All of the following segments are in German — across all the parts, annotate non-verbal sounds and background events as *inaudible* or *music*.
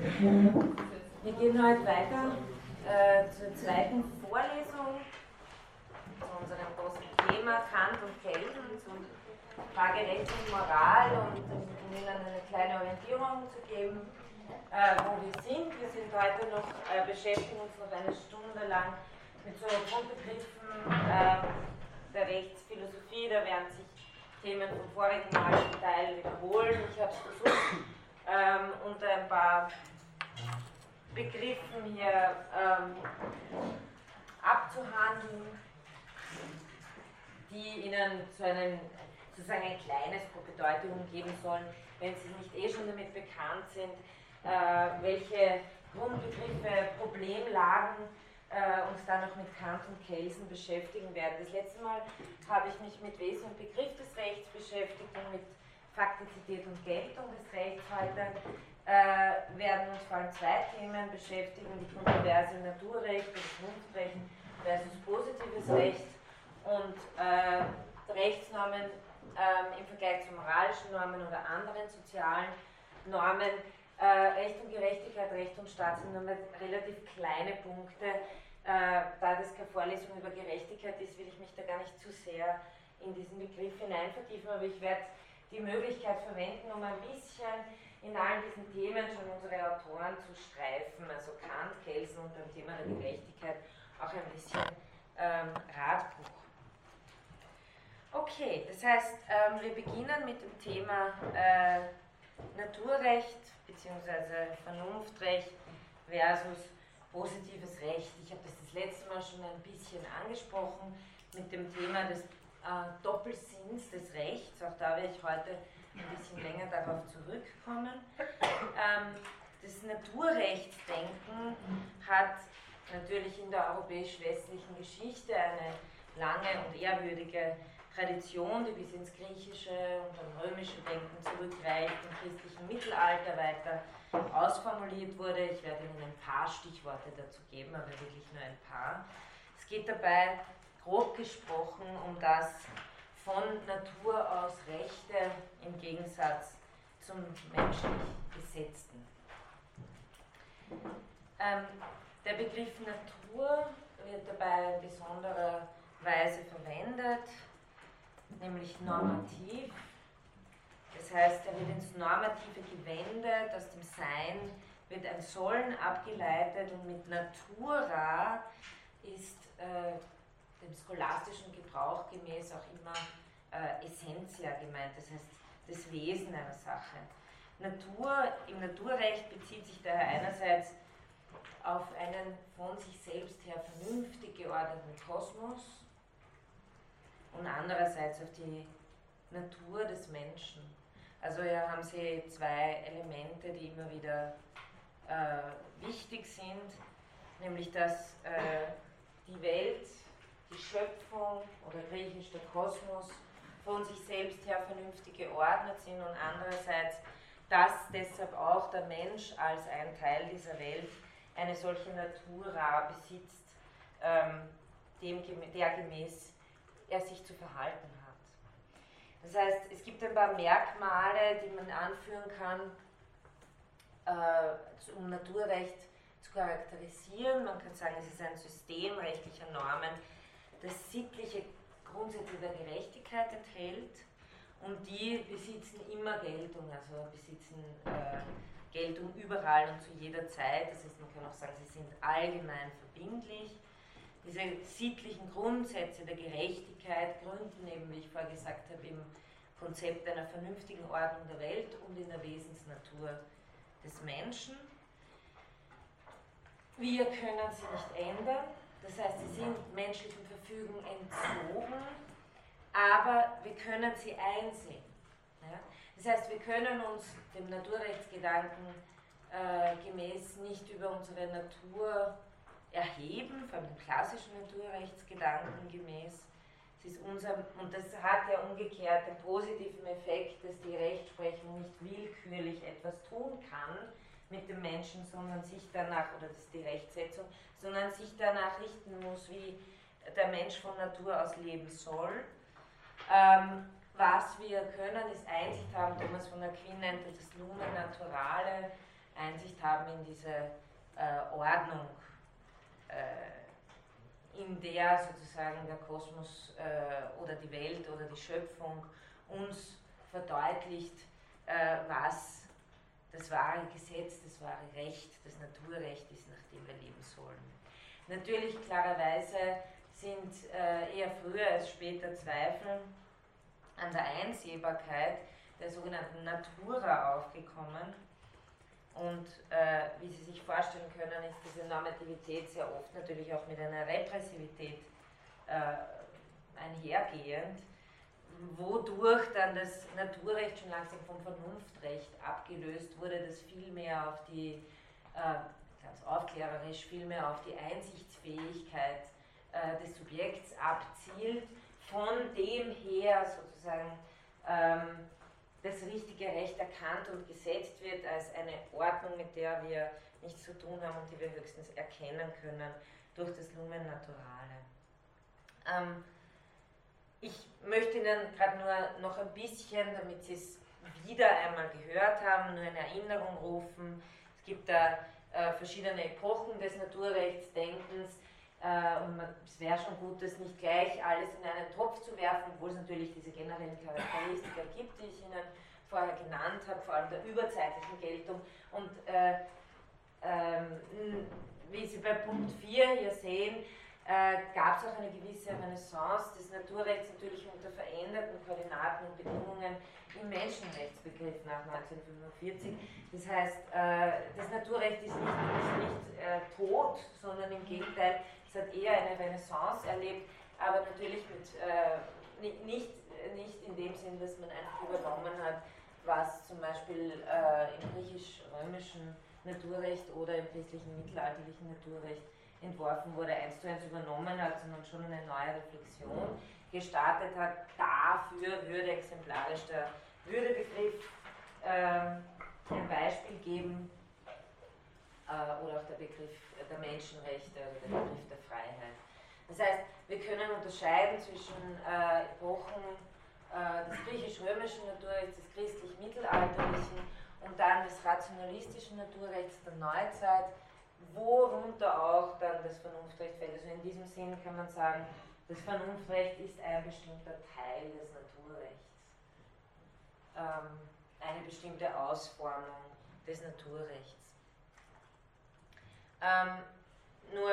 Wir gehen heute weiter äh, zur zweiten Vorlesung zu unserem großen Thema Kant und Kelsen, zur Frage Recht und Moral und um Ihnen eine kleine Orientierung zu geben, äh, wo wir sind. Wir sind heute noch, äh, beschäftigen uns noch eine Stunde lang mit so Grundbegriffen äh, der Rechtsphilosophie. Da werden sich Themen vom vorigen Mal zum Teil wiederholen. Ich habe es versucht, ähm, unter ein paar Begriffen hier ähm, abzuhandeln, die Ihnen so einen, sozusagen ein kleines Bedeutung geben sollen, wenn Sie nicht eh schon damit bekannt sind, äh, welche Grundbegriffe, Problemlagen äh, uns dann noch mit Kant und Kelsen beschäftigen werden. Das letzte Mal habe ich mich mit Wesen und Begriff des Rechts beschäftigt und mit Faktizität und Geltung des Rechts. Heute äh, werden uns vor allem zwei Themen beschäftigen, die Kontroverse Naturrecht und Vernunftrecht versus positives Recht und äh, Rechtsnormen äh, im Vergleich zu moralischen Normen oder anderen sozialen Normen. Äh, Recht und Gerechtigkeit, Recht und Staat sind nur relativ kleine Punkte. Äh, da das keine Vorlesung über Gerechtigkeit ist, will ich mich da gar nicht zu sehr in diesen Begriff hinein vertiefen, aber ich werde die Möglichkeit verwenden, um ein bisschen in allen diesen Themen schon unsere Autoren zu streifen, also Kant, Kelsen und beim Thema der Gerechtigkeit auch ein bisschen ähm, Radbuch. Okay, das heißt, ähm, wir beginnen mit dem Thema äh, Naturrecht bzw. Vernunftrecht versus positives Recht. Ich habe das das letzte Mal schon ein bisschen angesprochen mit dem Thema des äh, Doppelsinns des Rechts. Auch da werde ich heute ein bisschen länger darauf zurückkommen. Ähm, das Naturrechtsdenken hat natürlich in der europäisch-westlichen Geschichte eine lange und ehrwürdige Tradition, die bis ins griechische und dann römische Denken zurückreicht, im christlichen Mittelalter weiter ausformuliert wurde. Ich werde Ihnen ein paar Stichworte dazu geben, aber wirklich nur ein paar. Es geht dabei grob gesprochen um das von Natur aus Rechte im Gegensatz zum menschlich Gesetzten. Ähm, der Begriff Natur wird dabei in besonderer Weise verwendet, nämlich normativ. Das heißt, er wird ins Normative gewendet, aus dem Sein wird ein Sollen abgeleitet und mit Natura dem scholastischen Gebrauch gemäß auch immer äh, Essentia gemeint, das heißt das Wesen einer Sache. Natur, im Naturrecht bezieht sich daher einerseits auf einen von sich selbst her vernünftig geordneten Kosmos und andererseits auf die Natur des Menschen. Also hier haben Sie zwei Elemente, die immer wieder äh, wichtig sind, nämlich dass äh, die Welt die Schöpfung oder griechisch der Kosmos von sich selbst her vernünftig geordnet sind und andererseits, dass deshalb auch der Mensch als ein Teil dieser Welt eine solche Natura besitzt, ähm, dem, der gemäß er sich zu verhalten hat. Das heißt, es gibt ein paar Merkmale, die man anführen kann, äh, um Naturrecht zu charakterisieren. Man kann sagen, es ist ein System rechtlicher Normen, das sittliche Grundsätze der Gerechtigkeit enthält und die besitzen immer Geltung, also besitzen äh, Geltung überall und zu jeder Zeit. Das heißt, man kann auch sagen, sie sind allgemein verbindlich. Diese sittlichen Grundsätze der Gerechtigkeit gründen eben, wie ich vorher gesagt habe, im Konzept einer vernünftigen Ordnung der Welt und in der Wesensnatur des Menschen. Wir können sie nicht ändern, das heißt, sie sind menschlichen Verfügung entzogen, aber wir können sie einsehen. Ja? Das heißt, wir können uns dem Naturrechtsgedanken äh, gemäß nicht über unsere Natur erheben, vor allem dem klassischen Naturrechtsgedanken gemäß. Es ist unser, und das hat ja umgekehrt den positiven Effekt, dass die Rechtsprechung nicht willkürlich etwas tun kann mit dem Menschen, sondern sich danach, oder das ist die Rechtsetzung, sondern sich danach richten muss, wie der Mensch von Natur aus leben soll. Ähm, was wir können, ist Einsicht haben, Thomas von Aquin nennt das Lumen Naturale, Einsicht haben in diese äh, Ordnung, äh, in der sozusagen der Kosmos äh, oder die Welt oder die Schöpfung uns verdeutlicht, äh, was das wahre Gesetz, das wahre Recht, das Naturrecht ist, nach dem wir leben sollen. Natürlich, klarerweise, sind äh, eher früher als später Zweifel an der Einsehbarkeit der sogenannten Natura aufgekommen. Und äh, wie Sie sich vorstellen können, ist diese Normativität sehr oft natürlich auch mit einer Repressivität äh, einhergehend, wodurch dann das Naturrecht schon langsam vom Vernunftrecht abgelöst wurde, das viel mehr auf die, äh, ganz aufklärerisch, viel mehr auf die Einsichtsfähigkeit äh, des Subjekts abzielt, von dem her sozusagen ähm, das richtige Recht erkannt und gesetzt wird als eine Ordnung, mit der wir nichts zu tun haben und die wir höchstens erkennen können durch das Lumen Naturale. Ähm, ich möchte Ihnen gerade nur noch ein bisschen, damit Sie es wieder einmal gehört haben, nur in Erinnerung rufen. Es gibt da äh, verschiedene Epochen des Naturrechtsdenkens. Äh, und man, es wäre schon gut, das nicht gleich alles in einen Topf zu werfen, obwohl es natürlich diese generellen Charakteristika gibt, die ich Ihnen vorher genannt habe, vor allem der überzeitlichen Geltung. Und äh, ähm, wie Sie bei Punkt 4 hier sehen, äh, gab es auch eine gewisse Renaissance des Naturrechts natürlich unter veränderten Koordinaten und Bedingungen im Menschenrechtsbegriff nach 1945. Das heißt, äh, das Naturrecht ist nicht, ist nicht äh, tot, sondern im Gegenteil, es hat eher eine Renaissance erlebt, aber natürlich mit, äh, nicht, nicht in dem Sinn, dass man einfach übernommen hat, was zum Beispiel äh, im griechisch-römischen Naturrecht oder im christlichen mittelalterlichen Naturrecht entworfen wurde, eins zu eins übernommen hat, sondern schon eine neue Reflexion gestartet hat. Dafür würde exemplarisch der Würdebegriff ähm, ein Beispiel geben äh, oder auch der Begriff der Menschenrechte oder der Begriff der Freiheit. Das heißt, wir können unterscheiden zwischen äh, Epochen äh, des griechisch-römischen Naturrechts, des christlich-mittelalterlichen und dann des rationalistischen Naturrechts der Neuzeit worunter auch dann das Vernunftrecht fällt. Also in diesem Sinn kann man sagen, das Vernunftrecht ist ein bestimmter Teil des Naturrechts, ähm, eine bestimmte Ausformung des Naturrechts. Ähm, nur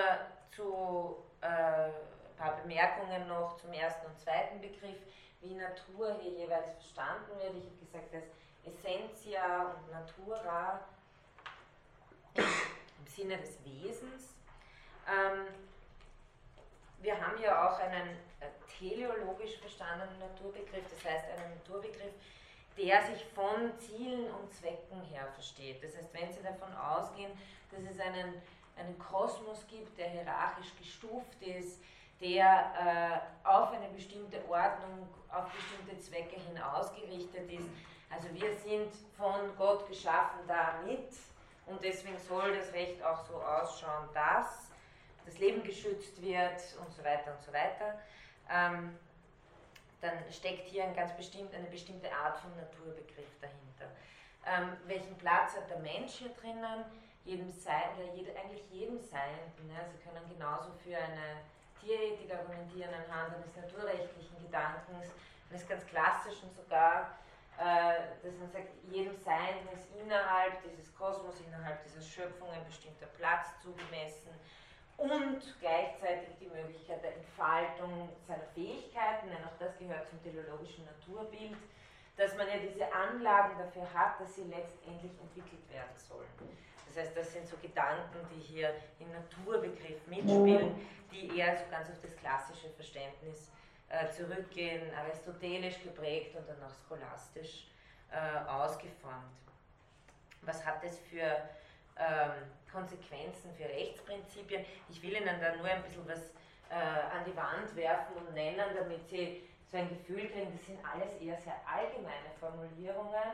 zu äh, ein paar Bemerkungen noch zum ersten und zweiten Begriff, wie Natur hier jeweils verstanden wird. Ich habe gesagt, dass Essentia und Natura im Sinne des Wesens. Ähm, wir haben ja auch einen äh, teleologisch verstandenen Naturbegriff, das heißt einen Naturbegriff, der sich von Zielen und Zwecken her versteht. Das heißt, wenn Sie davon ausgehen, dass es einen, einen Kosmos gibt, der hierarchisch gestuft ist, der äh, auf eine bestimmte Ordnung, auf bestimmte Zwecke hin ausgerichtet ist. Also wir sind von Gott geschaffen damit, und deswegen soll das Recht auch so ausschauen, dass das Leben geschützt wird und so weiter und so weiter. Ähm, dann steckt hier ein ganz bestimmt, eine bestimmte Art von Naturbegriff dahinter. Ähm, welchen Platz hat der Mensch hier drinnen? Jedem Sein, oder jede, eigentlich jedem Seienden. Ne? Sie können genauso für eine Tierethik argumentieren anhand eines naturrechtlichen Gedankens, eines ganz klassischen sogar, dass man sagt, jedem Sein ist innerhalb dieses Kosmos, innerhalb dieser Schöpfung ein bestimmter Platz zugemessen und gleichzeitig die Möglichkeit der Entfaltung seiner Fähigkeiten, denn auch das gehört zum teleologischen Naturbild, dass man ja diese Anlagen dafür hat, dass sie letztendlich entwickelt werden sollen. Das heißt, das sind so Gedanken, die hier im Naturbegriff mitspielen, die eher so ganz auf das klassische Verständnis äh, zurückgehen, aristotelisch geprägt und dann auch scholastisch äh, ausgeformt. Was hat das für ähm, Konsequenzen für Rechtsprinzipien? Ich will Ihnen da nur ein bisschen was äh, an die Wand werfen und nennen, damit Sie so ein Gefühl kriegen, das sind alles eher sehr allgemeine Formulierungen,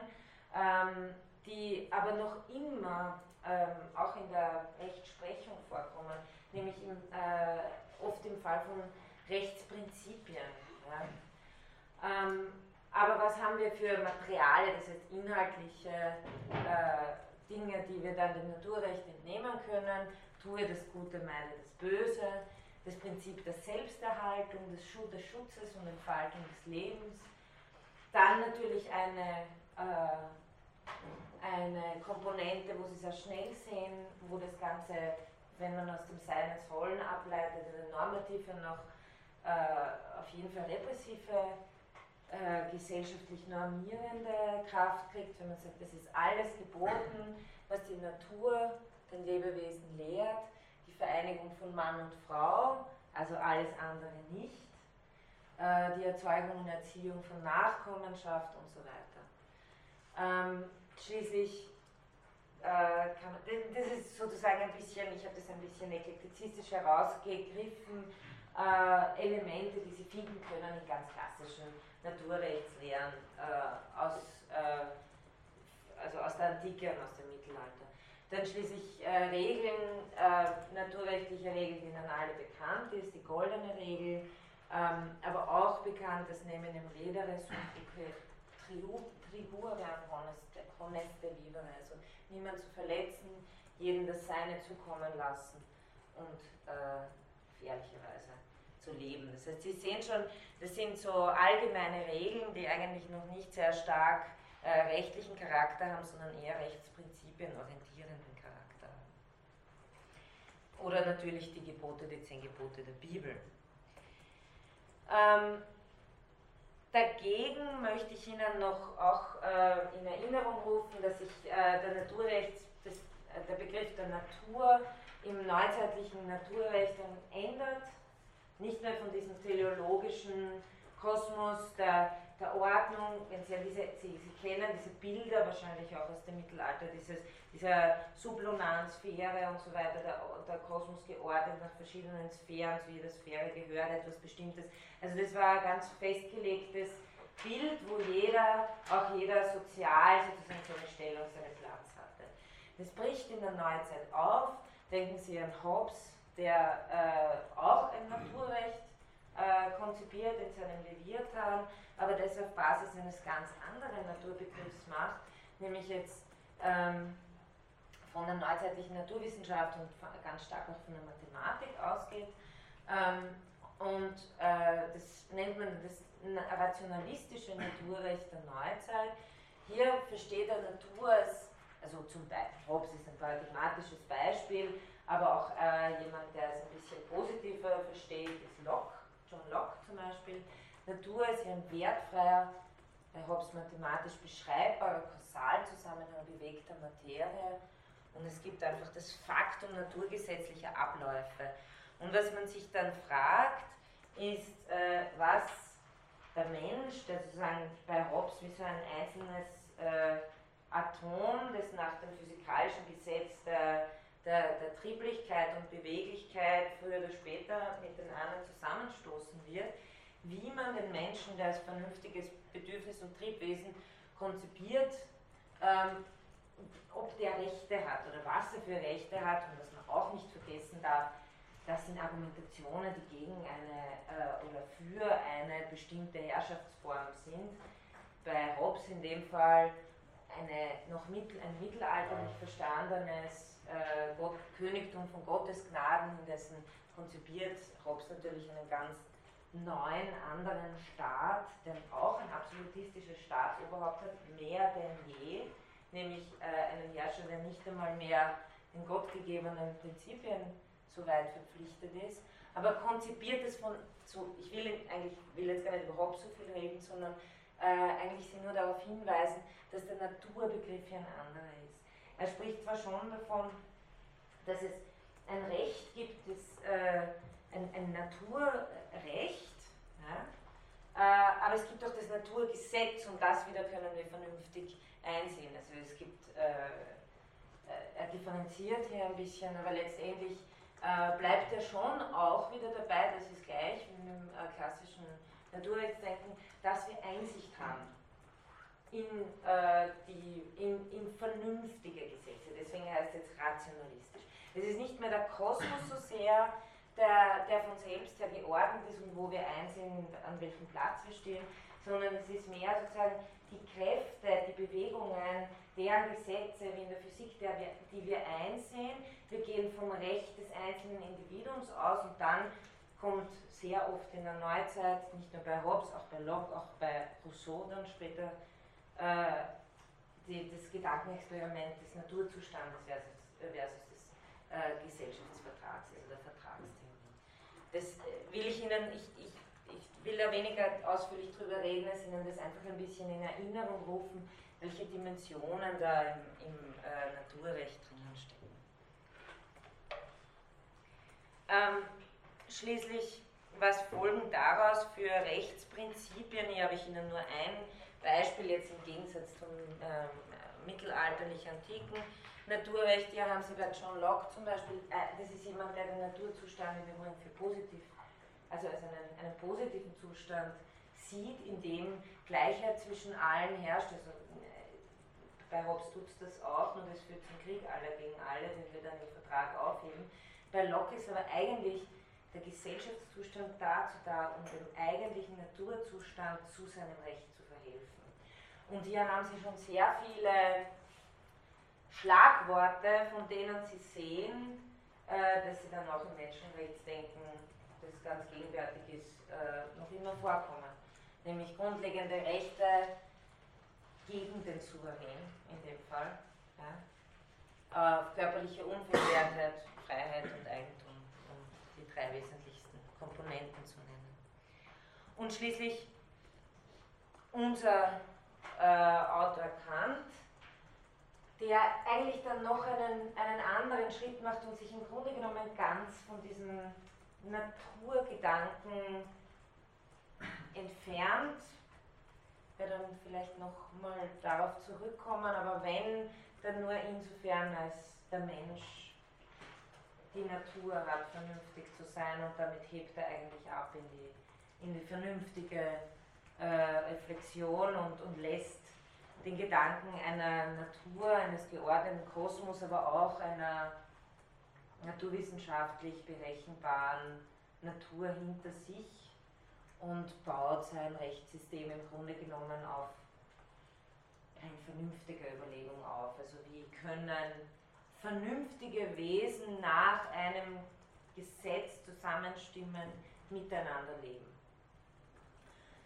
ähm, die aber noch immer ähm, auch in der Rechtsprechung vorkommen, nämlich im, äh, oft im Fall von Rechtsprinzipien. Ja. Ähm, aber was haben wir für Materialien, das heißt inhaltliche äh, Dinge, die wir dann dem Naturrecht entnehmen können. Tue das Gute, meide das Böse, das Prinzip der Selbsterhaltung, des, Schutzes und Entfaltung des Lebens. Dann natürlich eine, äh, eine Komponente, wo Sie sehr schnell sehen, wo das Ganze, wenn man aus dem Sein ins Wollen ableitet, eine normative noch auf jeden Fall repressive äh, gesellschaftlich normierende Kraft kriegt, wenn man sagt, das ist alles geboten, was die Natur den Lebewesen lehrt, die Vereinigung von Mann und Frau, also alles andere nicht, äh, die Erzeugung und Erziehung von Nachkommenschaft und so weiter. Ähm, schließlich äh, kann das ist sozusagen ein bisschen, ich habe das ein bisschen eklektizistisch herausgegriffen, äh, Elemente, die Sie finden können in ganz klassischen Naturrechtslehren äh, aus, äh, also aus der Antike und aus dem Mittelalter. Dann schließlich äh, Regeln, äh, naturrechtliche Regeln, die Ihnen alle bekannt ist, die goldene Regel, ähm, aber auch bekannt das Nehmen im Redere Tribure honeste, honeste vivere, also niemand zu verletzen, jedem das Seine zukommen lassen und äh, ehrlicherweise zu leben. Das heißt, Sie sehen schon, das sind so allgemeine Regeln, die eigentlich noch nicht sehr stark äh, rechtlichen Charakter haben, sondern eher Rechtsprinzipien orientierenden Charakter haben. Oder natürlich die Gebote, die zehn Gebote der Bibel. Ähm, dagegen möchte ich Ihnen noch auch äh, in Erinnerung rufen, dass sich äh, der Naturrechts, das, äh, der Begriff der Natur im neuzeitlichen Naturrecht ändert nicht mehr von diesem teleologischen Kosmos der, der Ordnung, wenn Sie, ja diese, Sie, Sie kennen diese Bilder wahrscheinlich auch aus dem Mittelalter, dieses, dieser sublunaren Sphäre und so weiter, der, der Kosmos geordnet nach verschiedenen Sphären, zu jeder Sphäre gehört etwas Bestimmtes. Also das war ein ganz festgelegtes Bild, wo jeder, auch jeder sozial sozusagen seine Stellung, seinen Platz hatte. Das bricht in der Neuzeit auf. Denken Sie an Hobbes, der äh, auch ein Naturrecht äh, konzipiert in seinem Leviathan, aber das auf Basis eines ganz anderen Naturbegriffs macht, nämlich jetzt ähm, von der neuzeitlichen Naturwissenschaft und ganz stark auch von der Mathematik ausgeht. Ähm, und äh, das nennt man das rationalistische Naturrecht der Neuzeit. Hier versteht er Natur als, also zum Beispiel, Hobbes ist ein paradigmatisches Beispiel, aber auch äh, jemand, der es ein bisschen positiver versteht, ist Locke, John Locke zum Beispiel. Natur ist ja ein wertfreier, bei Hobbes mathematisch beschreibbarer Kausalzusammenhang bewegter Materie. Und es gibt einfach das Faktum naturgesetzlicher Abläufe. Und was man sich dann fragt, ist, äh, was der Mensch, der sozusagen bei Hobbes wie so ein einzelnes äh, Atom, das nach dem physikalischen Gesetz der der, der Trieblichkeit und Beweglichkeit früher oder später mit den anderen zusammenstoßen wird, wie man den Menschen, der als vernünftiges Bedürfnis- und Triebwesen konzipiert, ähm, ob der Rechte hat oder was er für Rechte hat und was man auch nicht vergessen darf, das sind Argumentationen, die gegen eine äh, oder für eine bestimmte Herrschaftsform sind. Bei Hobbes in dem Fall eine, noch mittel, ein mittelalterlich verstandenes äh, Gott, Königtum von Gottes Gnaden, dessen konzipiert Hobbes natürlich einen ganz neuen, anderen Staat, der auch ein absolutistisches Staatsoberhaupt hat, mehr denn je, nämlich äh, einen Herrscher, der nicht einmal mehr den gottgegebenen Prinzipien so weit verpflichtet ist, aber konzipiert es von, so, ich will, eigentlich, will jetzt gar nicht überhaupt so viel reden, sondern äh, eigentlich Sie nur darauf hinweisen, dass der Naturbegriff hier ein anderer ist. Er spricht zwar schon davon, dass es ein Recht gibt, das, äh, ein, ein, Naturrecht, ja? äh, aber es gibt auch das Naturgesetz und das wieder können wir vernünftig einsehen. Also es gibt, äh, äh er differenziert hier ein bisschen, aber letztendlich äh, bleibt er schon auch wieder dabei, das ist gleich im äh, klassischen Naturrechtsdenken, dass wir Einsicht haben in, äh, die, in, in vernünftige Gesetze. Deswegen heißt es jetzt rationalistisch. Es ist nicht mehr der Kosmos so sehr, der, der von selbst her geordnet ist und wo wir einsehen, an welchem Platz wir stehen, sondern es ist mehr sozusagen die Kräfte, die Bewegungen, deren Gesetze wie in der Physik, der wir, die wir einsehen. Wir gehen vom Recht des einzelnen Individuums aus und dann kommt sehr oft in der Neuzeit, nicht nur bei Hobbes, auch bei Locke, auch bei Rousseau dann später, äh, die, das Gedankenexperiment des Naturzustandes versus, versus des äh, Gesellschaftsvertrags, also der Vertragstheorie. Das äh, will ich Ihnen, ich, ich, ich will da weniger ausführlich drüber reden, als Ihnen das einfach ein bisschen in Erinnerung rufen, welche Dimensionen da im, im äh, Naturrecht drinnen stecken. Ähm, schließlich, was folgen daraus für Rechtsprinzipien? Hier habe ich Ihnen nur ein Beispiel jetzt im Gegensatz zum ähm, mittelalterlich-antiken Naturrecht. Hier haben Sie bei John Locke zum Beispiel, äh, das ist jemand, der den Naturzustand im Übrigen für positiv, also als einen, einen positiven Zustand sieht, in dem Gleichheit zwischen allen herrscht. Also bei Hobbes tut es das auch, nur das führt zum Krieg aller gegen alle, den wir dann im Vertrag aufheben. Bei Locke ist aber eigentlich der Gesellschaftszustand dazu da, um dem eigentlichen Naturzustand zu seinem Recht zu verhelfen. Und hier haben Sie schon sehr viele Schlagworte, von denen Sie sehen, äh, dass sie dann auch im Menschenrechtsdenken, das ganz gegenwärtig ist, äh, noch immer vorkommen. Nämlich grundlegende Rechte, gegen den Souverän in dem Fall. Ja. Äh, körperliche Unversehrtheit, Freiheit und Eigentum, um drei wesentlichsten Komponenten zu nennen. Und schließlich unser äh, Autor Kant, der eigentlich dann noch einen, einen anderen Schritt macht und sich im Grunde genommen ganz von diesem Naturgedanken entfernt wir dann vielleicht noch mal darauf zurückkommen, aber wenn, dann nur insofern, als der Mensch die Natur hat, vernünftig zu sein und damit hebt er eigentlich ab in die, in die vernünftige äh, Reflexion und, und lässt den Gedanken einer Natur, eines geordneten Kosmos, aber auch einer naturwissenschaftlich berechenbaren Natur hinter sich und baut sein Rechtssystem im Grunde genommen auf eine vernünftige Überlegung auf. Also wie können vernünftige Wesen nach einem Gesetz zusammenstimmen, miteinander leben.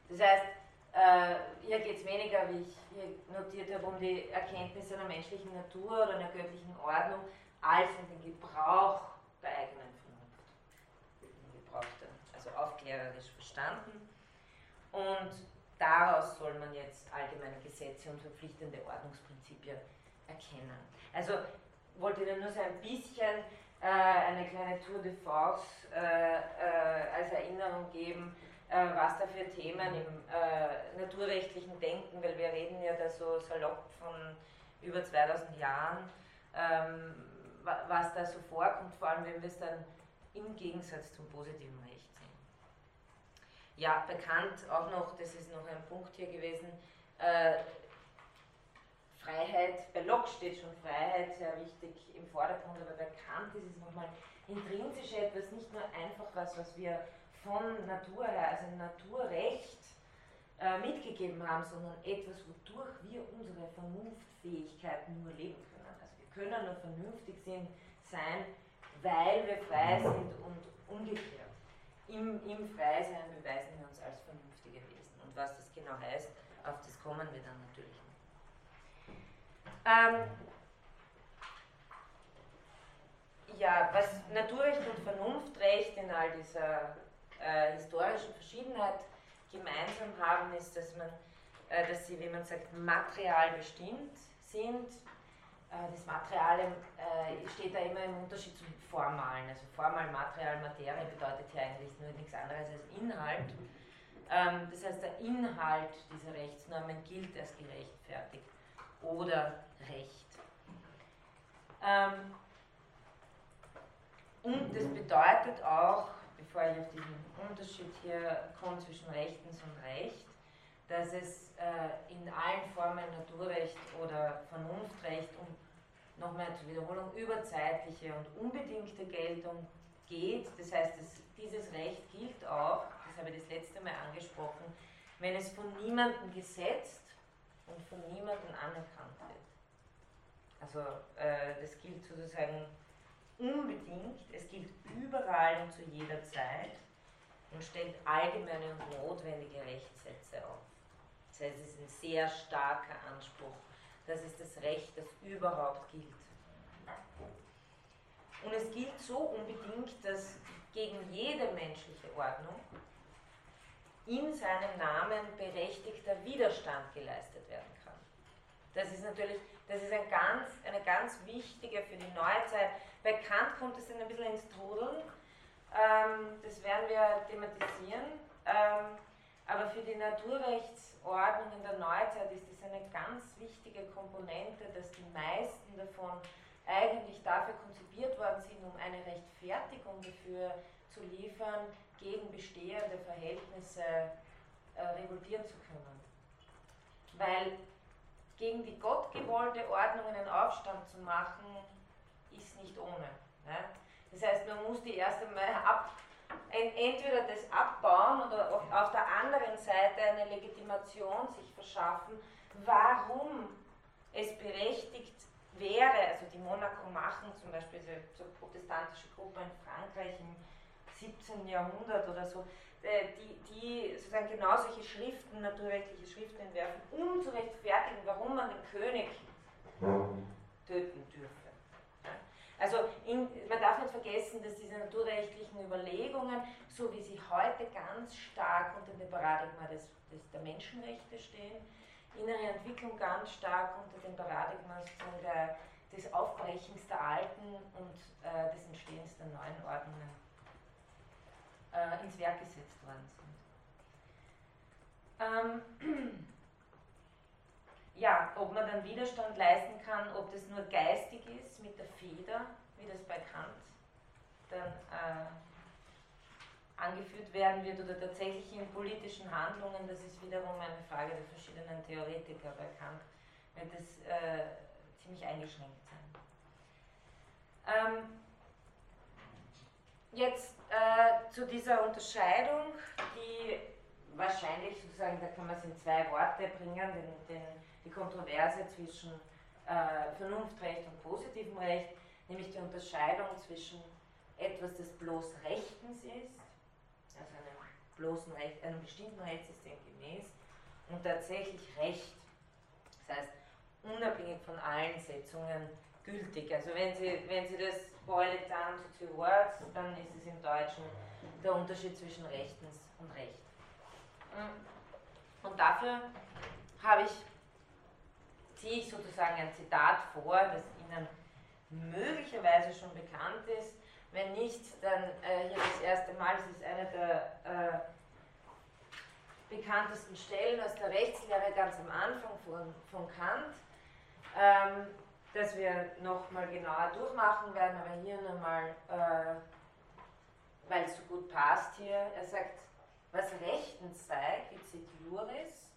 Das heißt, äh, hier geht es weniger, wie ich hier notiert habe, um die Erkenntnis einer menschlichen Natur oder einer göttlichen Ordnung, als um den Gebrauch der eigenen Vernunft. Den also aufklärerisch verstanden. Und daraus soll man jetzt allgemeine Gesetze und verpflichtende Ordnungsprinzipien erkennen. Also wollte Ihnen nur so ein bisschen äh, eine kleine Tour de Force äh, äh, als Erinnerung geben, äh, was da für Themen im äh, naturrechtlichen Denken, weil wir reden ja da so salopp von über 2000 Jahren, ähm, was da so vorkommt, vor allem wenn wir es dann im Gegensatz zum positiven Recht ja, bekannt auch noch, das ist noch ein Punkt hier gewesen, Freiheit, bei Locke steht schon Freiheit sehr wichtig im Vordergrund, aber bei Kant ist es nochmal intrinsisch etwas, nicht nur einfach was, was wir von Natur her, also Naturrecht, äh, mitgegeben haben, sondern etwas, wodurch wir unsere Vernunftfähigkeiten nur leben können. Also wir können nur vernünftig sein, weil wir frei sind und umgekehrt im, im Freisein beweisen wir uns als vernünftige Wesen. Und was das genau heißt, auf das kommen wir dann natürlich. Ähm, ja, was Naturrecht und Vernunftrecht in all dieser äh, historischen Verschiedenheit gemeinsam haben, ist, dass, man, äh, dass sie, wie man sagt, material bestimmt sind äh, das Material äh, steht da immer im Unterschied zum Formalen. Also formal, Material, Materie bedeutet hier eigentlich nur nichts anderes als Inhalt. Ähm, das heißt, der Inhalt dieser Rechtsnormen gilt als gerechtfertigt oder Recht. Ähm, und das bedeutet auch, bevor ich auf diesen Unterschied hier komme zwischen Rechtens und Recht, dass es äh, in allen Formen Naturrecht oder Vernunftrecht um nochmal zur Wiederholung überzeitliche und unbedingte Geltung geht. Das heißt, dass dieses Recht gilt auch, das habe ich das letzte Mal angesprochen, wenn es von niemandem gesetzt und von niemandem anerkannt wird. Also äh, das gilt sozusagen unbedingt, es gilt überall und zu jeder Zeit und stellt allgemeine und notwendige Rechtssätze auf. Das heißt, es ist ein sehr starker Anspruch. Das ist das Recht, das überhaupt gilt. Und es gilt so unbedingt, dass gegen jede menschliche Ordnung in seinem Namen berechtigter Widerstand geleistet werden kann. Das ist natürlich, das ist ein ganz, eine ganz wichtige für die Neuzeit. Bei Kant kommt es dann ein bisschen ins Trudeln, ähm, das werden wir thematisieren, ähm, aber für die Naturrechtsordnung in der Neuzeit ist es eine ganz wichtige Komponente, dass die meisten davon eigentlich dafür konzipiert worden sind, um eine Rechtfertigung dafür zu liefern, gegen bestehende Verhältnisse äh, revoltieren zu können. Weil gegen die gottgewollte Ordnung einen Aufstand zu machen, ist nicht ohne. Ne? Das heißt, man muss die erst einmal ab, entweder das abbauen oder auf der anderen Seite eine Legitimation sich verschaffen, warum es berechtigt wäre, also die Monaco machen zum Beispiel so eine protestantische Gruppe in Frankreich im 17. Jahrhundert oder so, äh, die, die sozusagen genau solche Schriften, naturrechtliche Schriften entwerfen, um zu rechtfertigen, warum man den König töten dürfe. Also in, man darf nicht vergessen, dass diese naturrechtlichen Überlegungen, so wie sie heute ganz stark unter dem Paradigma des, des, der Menschenrechte stehen, innere Entwicklung ganz stark unter dem Paradigma der, des Aufbrechens der alten und äh, des Entstehens der neuen Ordnungen äh, ins Werk gesetzt worden sind. Ähm, *clears throat* ja, ob man dann Widerstand leisten kann, ob das nur geistig ist mit der Feder, wie das bei Kant dann äh, angeführt werden wird oder tatsächlich in politischen Handlungen, das ist wiederum eine Frage der verschiedenen Theoretiker. Bei Kant wird das äh, ziemlich eingeschränkt sein. Ähm, jetzt äh, zu dieser Unterscheidung, die wahrscheinlich sozusagen, da kann man es in zwei Worte bringen, den, den, die Kontroverse zwischen äh, Vernunftrecht und positivem Recht, nämlich die Unterscheidung zwischen etwas, das bloß rechtens ist, also einem, bloßen Recht, einem bestimmten Rechtssystem gemäß, und tatsächlich Recht. Das heißt, unabhängig von allen Setzungen gültig. Also wenn Sie, wenn Sie das boil it down to two words, dann ist es im Deutschen der Unterschied zwischen Rechtens und Recht. Und dafür habe ich, ziehe ich sozusagen ein Zitat vor, das Ihnen möglicherweise schon bekannt ist. Wenn nicht, dann äh, hier das erste Mal, es ist eine der äh, bekanntesten Stellen aus der Rechtslehre ganz am Anfang von, von Kant, ähm, das wir nochmal genauer durchmachen werden, aber hier nochmal, äh, weil es so gut passt hier. Er sagt, was rechtens sei, quicit juris,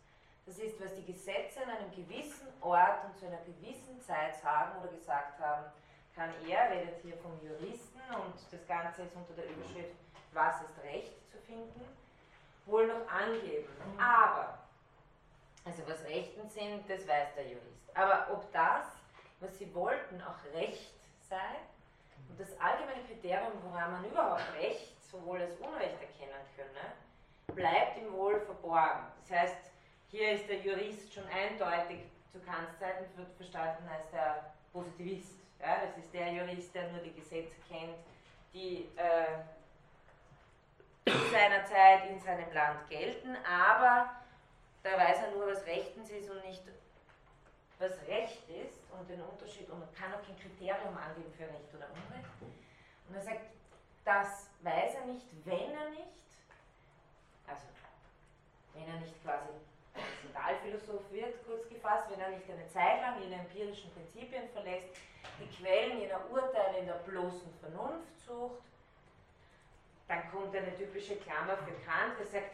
das ist, was die Gesetze an einem gewissen Ort und zu einer gewissen Zeit sagen oder gesagt haben, kann er, redet hier vom Juristen und das Ganze ist unter der Überschrift Was ist Recht zu finden, wohl noch angeben. Mhm. Aber, also was Rechten sind, das weiß der Jurist. Aber ob das, was sie wollten, auch Recht sei und das allgemeine Kriterium, woran man überhaupt Recht sowohl als Unrecht erkennen könne, bleibt ihm wohl verborgen. Das heißt, hier ist der Jurist schon eindeutig zu Kants Zeiten verstanden als der Positivist. Ja, das ist der Jurist, der nur die Gesetze kennt, die äh, in seiner Zeit in seinem Land gelten, aber da weiß er nur, was rechtens ist und nicht, was Recht ist und den Unterschied und man kann auch kein Kriterium angeben für Recht oder Unrecht. Und er sagt, das weiß er nicht, wenn er nicht also, wenn er nicht quasi Zentralphilosoph wird, kurz gefasst, wenn er nicht eine Zeit lang jene empirischen Prinzipien verlässt, die Quellen jener Urteile in der bloßen Vernunft sucht, dann kommt eine typische Klammer für Kant, der sagt,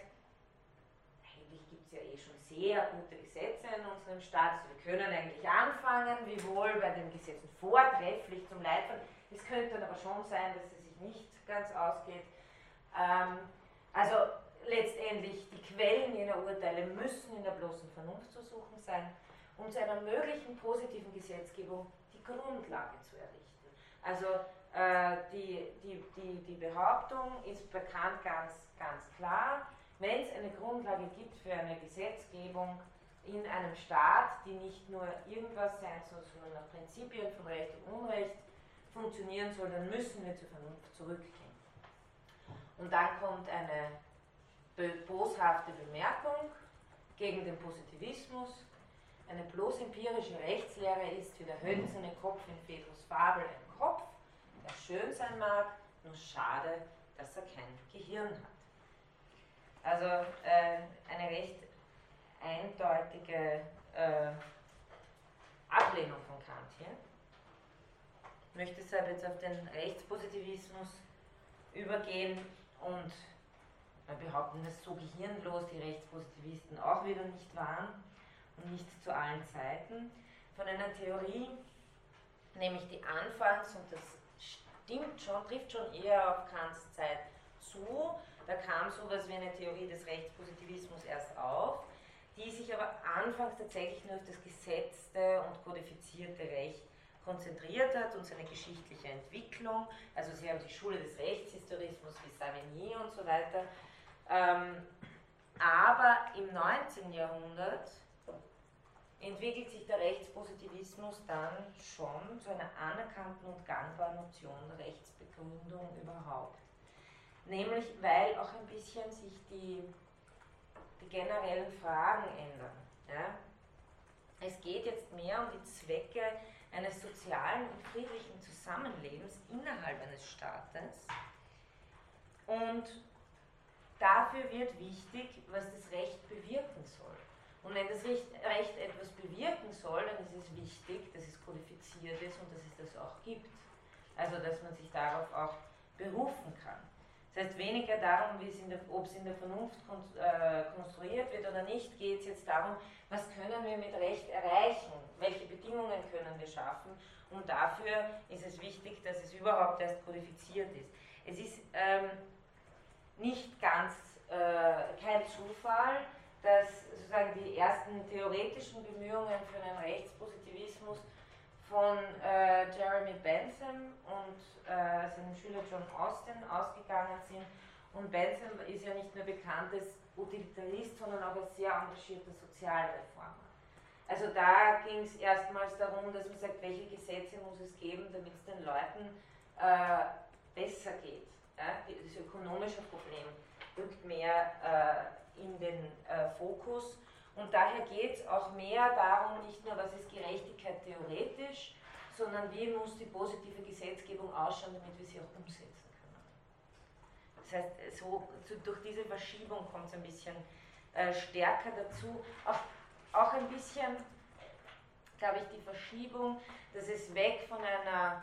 ja eh schon sehr gute Gesetze in unserem Staat, also wir können eigentlich anfangen, wiewohl bei den Gesetzen vortrefflich zum Leitfaden. Es könnte dann aber schon sein, dass es sich nicht ganz ausgeht. Ähm, also letztendlich die Quellen jener Urteile müssen in der bloßen Vernunft zu suchen sein, um zu einer möglichen positiven Gesetzgebung die Grundlage zu errichten. Also äh, die, die, die, die Behauptung ist bekannt ganz, ganz klar, wenn es eine Grundlage gibt für eine Gesetzgebung in einem Staat, die nicht nur irgendwas sein soll, sondern nach Prinzipien von Recht und Unrecht funktionieren soll, dann müssen wir zur Vernunft zurückgehen. Und dann kommt eine boshafte Bemerkung gegen den Positivismus. Eine bloß empirische Rechtslehre ist wie der hölzerne Kopf in Phaedrus Fabel ein Kopf, der schön sein mag, nur schade, dass er kein Gehirn hat. Also äh, eine recht eindeutige äh, Ablehnung von Kant hier. Ich möchte deshalb jetzt auf den Rechtspositivismus übergehen und behaupten, dass so gehirnlos die Rechtspositivisten auch wieder nicht waren und nicht zu allen Zeiten. Von einer Theorie, nämlich die anfangs, und das stimmt schon, trifft schon eher auf Kants Zeit zu, da kam sowas wie eine Theorie des Rechtspositivismus erst auf, die sich aber anfangs tatsächlich nur auf das gesetzte und kodifizierte Recht konzentriert hat und seine geschichtliche Entwicklung. Also sie haben die Schule des Rechtshistorismus wie Savigny und so weiter. Ähm, aber im 19. Jahrhundert entwickelt sich der Rechtspositivismus dann schon zu einer anerkannten und gangbaren der Rechtsbegründung überhaupt. Nämlich weil auch ein bisschen sich die, die generellen Fragen ändern. Ja? Es geht jetzt mehr um die Zwecke eines sozialen und friedlichen Zusammenlebens innerhalb eines Staates. Und dafür wird wichtig, was das Recht bewirken soll. Und wenn das Recht, etwas bewirken soll, dann ist es wichtig, dass es kodifiziert ist und dass es das auch gibt. Also dass man sich darauf auch berufen kann. Das heißt weniger darum, ob es in der Vernunft äh, konstruiert wird oder nicht, geht es jetzt darum, was können wir mit Recht erreichen, welche Bedingungen können wir schaffen und dafür ist es wichtig, dass es überhaupt erst kodifiziert ist. Es ist ähm, nicht ganz äh, kein Zufall, dass sozusagen die ersten theoretischen Bemühungen für einen Rechtspositivismus von äh, Jeremy Bentham und äh, seinem Schüler John Austin ausgegangen sind. Und Bentham ist ja nicht nur bekannt als Utilitarist, sondern auch als sehr engagierter Sozialreformer. Also da ging es erstmals darum, dass man sagt, welche Gesetze muss es geben, damit es den Leuten äh, besser geht. Ja? Das ökonomische Problem rückt mehr äh, in den äh, Fokus und daher geht es auch mehr darum, nicht nur, was ist Gerechtigkeit theoretisch, sondern wie muss die positive Gesetzgebung ausschauen, damit wir sie auch umsetzen können. Das heißt, so, durch diese Verschiebung kommt es ein bisschen äh, stärker dazu. Auch, auch ein bisschen, glaube ich, die Verschiebung, dass es weg von einer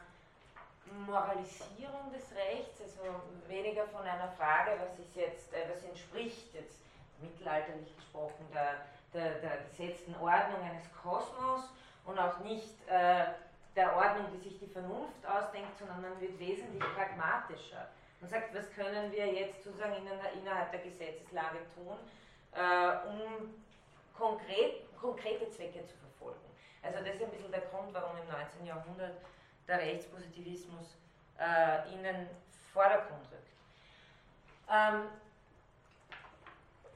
Moralisierung des Rechts, also weniger von einer Frage, was ist jetzt, äh, was entspricht jetzt mittelalterlich gesprochen der der, der gesetzten Ordnung eines Kosmos und auch nicht äh, der Ordnung, die sich die Vernunft ausdenkt, sondern man wird wesentlich pragmatischer. Man sagt, was können wir jetzt sozusagen innerhalb der Gesetzeslage tun, äh, um konkret, konkrete Zwecke zu verfolgen. Also das ist ein bisschen der Grund, warum im 19. Jahrhundert der Rechtspositivismus äh, in den Vordergrund rückt. Ähm,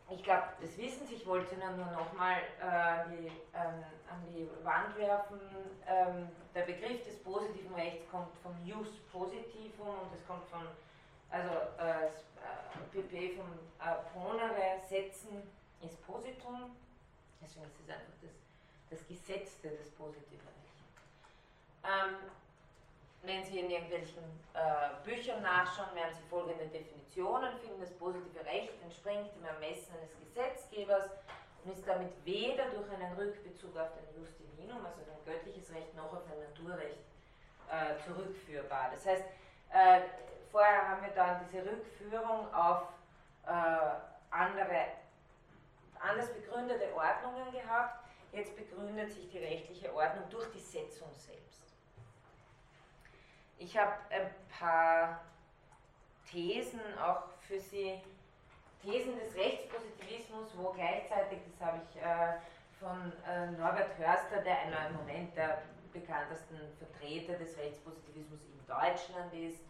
ich glaube, das wissen Sie, ich wollte Ihnen nur nochmal äh, ähm, an die Wand werfen. Ähm, der Begriff des positiven Rechts kommt vom Jus Positivum und es kommt von, also äh, PP vom äh, Ponere, Setzen ist Positum, deswegen ist es einfach das, das Gesetzte des positiven Rechts. Ähm, wenn Sie in irgendwelchen äh, Büchern nachschauen, werden Sie folgende Definitionen finden. Das positive Recht entspringt dem Ermessen eines Gesetzgebers und ist damit weder durch einen Rückbezug auf den Just Divinum, also ein göttliches Recht, noch auf ein Naturrecht äh, zurückführbar. Das heißt, äh, vorher haben wir dann diese Rückführung auf äh, andere, anders begründete Ordnungen gehabt. Jetzt begründet sich die rechtliche Ordnung durch die Setzung selbst. Ich habe ein paar Thesen auch für Sie Thesen des Rechtspositivismus, wo gleichzeitig, das habe ich äh, von äh, Norbert Hörster, der einer im Moment der bekanntesten Vertreter des Rechtspositivismus in Deutschland ist.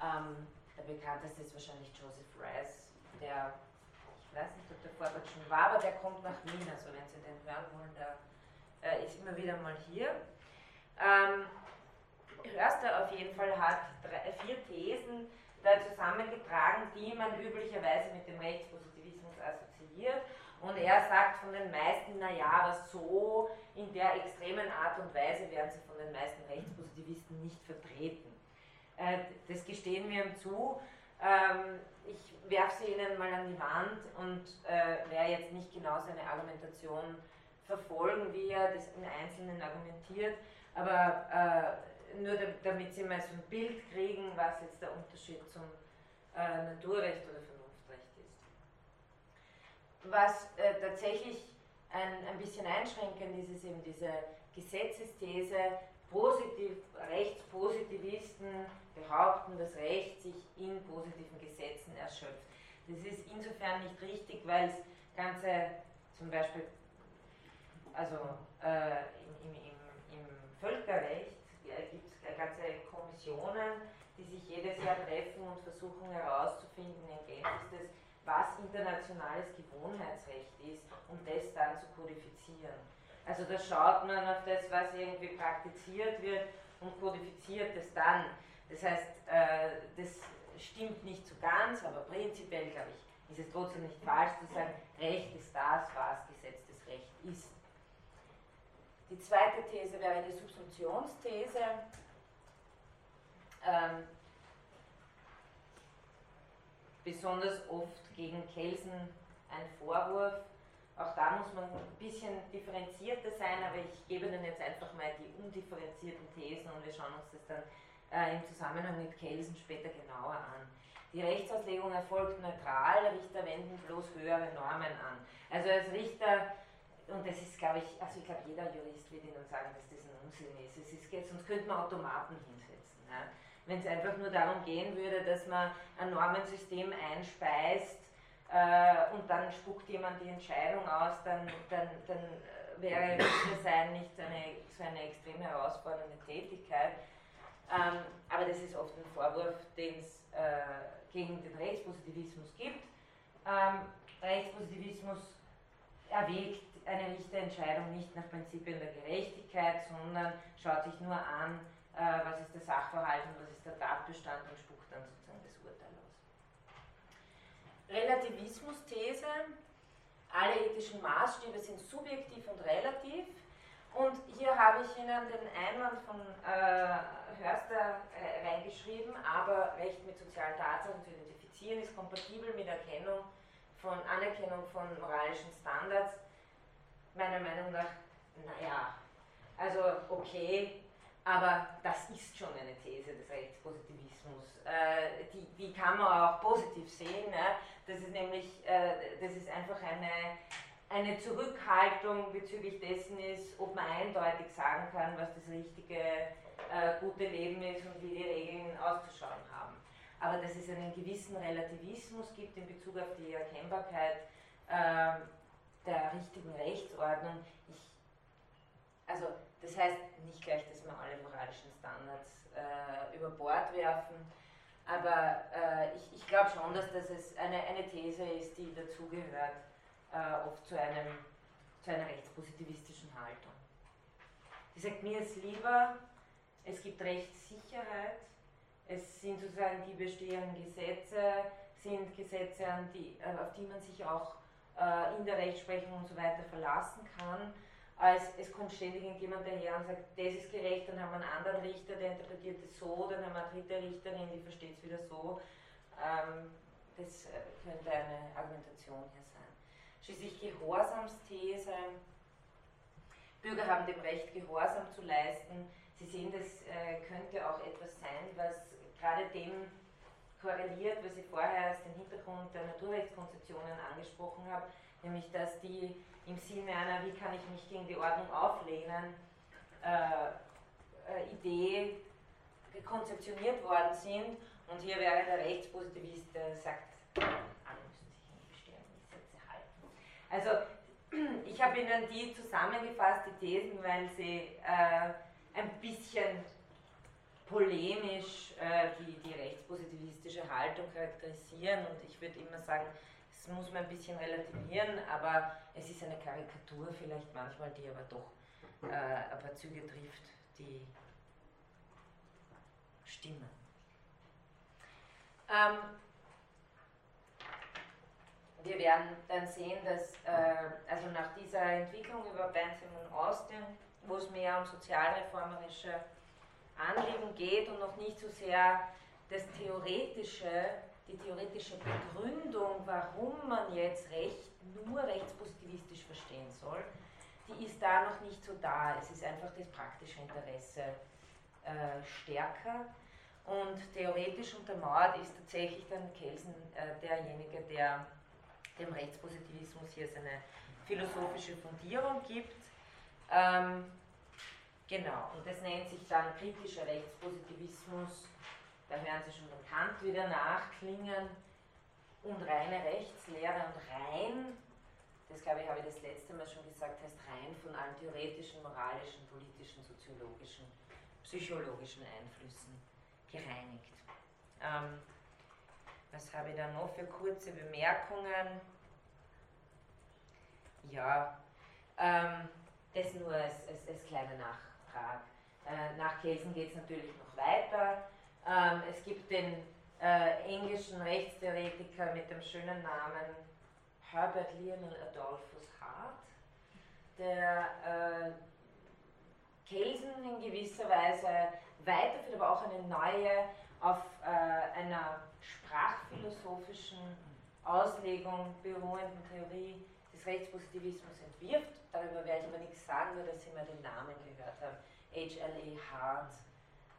Ähm, der bekannteste ist wahrscheinlich Joseph Rice, der, ich weiß nicht, ob der Vorwärts schon war, aber der kommt nach Wien, also wenn Sie den hören wollen, der äh, ist immer wieder mal hier. Ähm, Hörster auf jeden Fall hat drei, vier Thesen da zusammengetragen, die man üblicherweise mit dem Rechtspositivismus assoziiert. Und er sagt von den meisten, naja, aber so in der extremen Art und Weise werden sie von den meisten Rechtspositivisten nicht vertreten. Äh, das gestehen wir ihm zu. Ähm, ich werfe sie Ihnen mal an die Wand und äh, werde jetzt nicht genau seine Argumentation verfolgen, wie er das im Einzelnen argumentiert, aber äh, nur damit Sie mal so ein Bild kriegen, was jetzt der Unterschied zum Naturrecht oder Vernunftrecht ist. Was tatsächlich ein, ein bisschen einschränkend ist, ist eben diese Gesetzesthese, positiv, Rechtspositivisten behaupten, dass Recht sich in positiven Gesetzen erschöpft. Das ist insofern nicht richtig, weil es ganze, zum Beispiel, also äh, im, im, im, Völkerrecht äh, gibt es ganze Kommissionen, die sich jedes Jahr treffen und versuchen herauszufinden, in Genf ist das, was internationales Gewohnheitsrecht ist, um das dann zu kodifizieren. Also da schaut man auf das, was irgendwie praktiziert wird und kodifiziert es dann. Das heißt, äh, das stimmt nicht so ganz, aber prinzipiell, glaube ich, ist es trotzdem nicht falsch zu sagen, Recht ist das, was gesetztes Recht ist. Die zweite These wäre die Subsumptionsthese. Ähm, besonders oft gegen Kelsen ein Vorwurf. Auch da muss man ein bisschen differenzierter sein, aber ich gebe Ihnen jetzt einfach mal die undifferenzierten Thesen und wir schauen uns das dann äh, im Zusammenhang mit Kelsen später genauer an. Die Rechtsauslegung erfolgt neutral, Richter wenden bloß höhere Normen an. Also als Richter, und das ist, glaube ich, also ich glaube, jeder Jurist wird Ihnen sagen, dass das ein Unsinn ist. Es ist sonst könnte man Automaten hinsetzen. Ja. Wenn es einfach nur darum gehen würde, dass man ein Normensystem einspeist äh, und dann spuckt jemand die Entscheidung aus, dann, dann, dann wäre Richter sein nicht eine, so eine extrem herausfordernde Tätigkeit. Ähm, aber das ist oft ein Vorwurf, den es äh, gegen den Rechtspositivismus gibt. Ähm, Rechtspositivismus erwägt eine Richterentscheidung nicht nach Prinzipien der Gerechtigkeit, sondern schaut sich nur an, äh, was ist der Sachverhalt und was ist der Tatbestand und spuckt dann sozusagen das Urteil aus. Relativismus-These, alle ethischen Maßstäbe sind subjektiv und relativ. Und hier habe ich Ihnen den Einwand von äh, Hörster äh, reingeschrieben, aber Recht mit sozialen Tatsachen zu identifizieren ist kompatibel mit Erkennung von Anerkennung von moralischen Standards. Meiner Meinung nach, naja, also okay, aber das ist schon eine These des Rechtspositivismus. Äh, die, die kann man auch positiv sehen. Ne? Das ist nämlich, äh, das ist einfach eine, eine Zurückhaltung bezüglich dessen ist, ob man eindeutig sagen kann, was das richtige, äh, gute Leben ist und wie die Regeln auszuschauen haben. Aber dass es einen gewissen Relativismus gibt in Bezug auf die Erkennbarkeit äh, der richtigen Rechtsordnung. Ich, also das heißt nicht gleich, dass wir alle moralischen Standards äh, über Bord werfen, aber äh, ich, ich glaube schon, dass das eine, eine These ist, die dazugehört, äh, oft zu, einem, zu einer rechtspositivistischen Haltung. Die sagt, mir ist lieber, es gibt Rechtssicherheit, es sind sozusagen die bestehenden Gesetze, sind Gesetze, die, äh, auf die man sich auch in der Rechtsprechung und so weiter verlassen kann, als es kommt ständig irgendjemand daher und sagt, das ist gerecht, dann haben wir einen anderen Richter, der interpretiert es so, dann haben wir eine dritte Richterin, die versteht es wieder so. Ähm, das äh, könnte eine Argumentation hier sein. Schließlich Gehorsamsthese. Bürger haben dem Recht, Gehorsam zu leisten. Sie sehen, das äh, könnte auch etwas sein, was gerade dem korreliert, was ich vorher als den Hintergrund der Naturrechtskonzeptionen angesprochen habe, nämlich dass die im Sinne einer, wie kann ich mich gegen die Ordnung auflehnen, äh, äh, Idee konzeptioniert worden sind. Und hier wäre der Rechtspositivist, der sagt, alle müssen sich Also ich habe Ihnen die zusammengefasst, die Thesen, weil sie äh, ein bisschen polemisch äh, die, die rechtspositivistische Haltung charakterisieren und ich würde immer sagen, das muss man ein bisschen relativieren, aber es ist eine Karikatur vielleicht manchmal, die aber doch äh, ein paar Züge trifft, die stimmen. Ähm, wir werden dann sehen, dass äh, also nach dieser Entwicklung über Bentham und Austin, wo es mehr um sozialreformerische Anliegen geht und noch nicht so sehr das theoretische, die theoretische Begründung, warum man jetzt Recht nur rechtspositivistisch verstehen soll, die ist da noch nicht so da. Es ist einfach das praktische Interesse äh, stärker. Und theoretisch untermauert ist tatsächlich dann Kelsen äh, derjenige, der dem Rechtspositivismus hier seine philosophische Fundierung gibt. Ähm, genau, und das nennt sich dann kritischer Rechtspositivismus. Da hören Sie schon den Kant wieder nachklingen. Und reine Rechtslehre und rein, das glaube ich, habe ich das letzte Mal schon gesagt, heißt rein von allen theoretischen, moralischen, politischen, soziologischen, psychologischen Einflüssen gereinigt. Ähm, was habe ich da noch für kurze Bemerkungen? Ja, ähm, das nur als, als, als kleiner Nachtrag. Äh, nach Kelsen geht es natürlich noch weiter. Ähm, es gibt den äh, englischen Rechtstheoretiker mit dem schönen Namen Herbert Lionel Adolphus Hart, der äh, Kelsen in gewisser Weise weiterführt, aber auch eine neue auf äh, einer sprachphilosophischen Auslegung beruhenden Theorie Rechtspositivismus entwirft. Darüber werde ich aber nichts sagen, nur dass Sie mal den Namen gehört haben. H.L.A. Hart,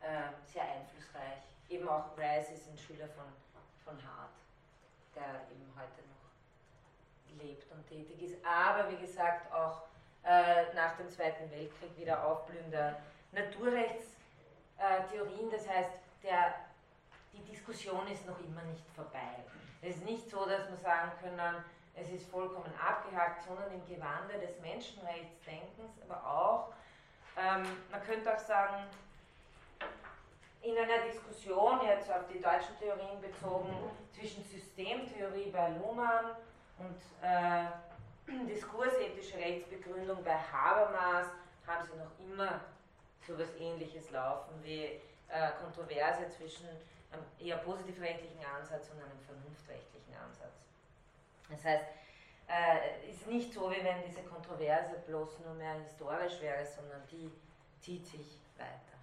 äh, sehr einflussreich. Eben auch Rice ist ein Schüler von, von Hart, der eben heute noch lebt und tätig ist. Aber wie gesagt, auch äh, nach dem Zweiten Weltkrieg wieder aufblühender Naturrechtstheorien. Das heißt, der die Diskussion ist noch immer nicht vorbei. Es ist nicht so, dass wir sagen können, es ist vollkommen abgehakt, sondern im Gewande des Menschenrechtsdenkens, aber auch, ähm, man könnte auch sagen, in einer Diskussion, jetzt auf die deutschen Theorien bezogen, zwischen Systemtheorie bei Luhmann und äh, *clears throat* diskursethische Rechtsbegründung bei Habermas, haben sie noch immer so etwas Ähnliches laufen wie äh, Kontroverse zwischen einem eher positivrechtlichen Ansatz und einem vernunftrechtlichen Ansatz. Das heißt, äh, ist nicht so, wie wenn diese Kontroverse bloß nur mehr historisch wäre, sondern die zieht sich weiter.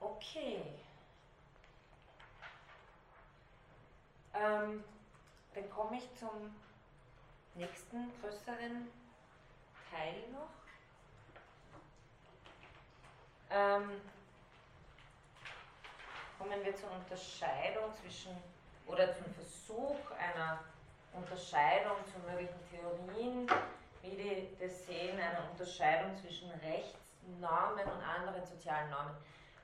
Okay. Ähm, dann komme ich zum nächsten größeren Teil noch. Ähm, kommen wir zur Unterscheidung zwischen oder zum Versuch einer Unterscheidung zu möglichen Theorien, wie die das sehen, einer Unterscheidung zwischen Rechtsnormen und anderen sozialen Normen.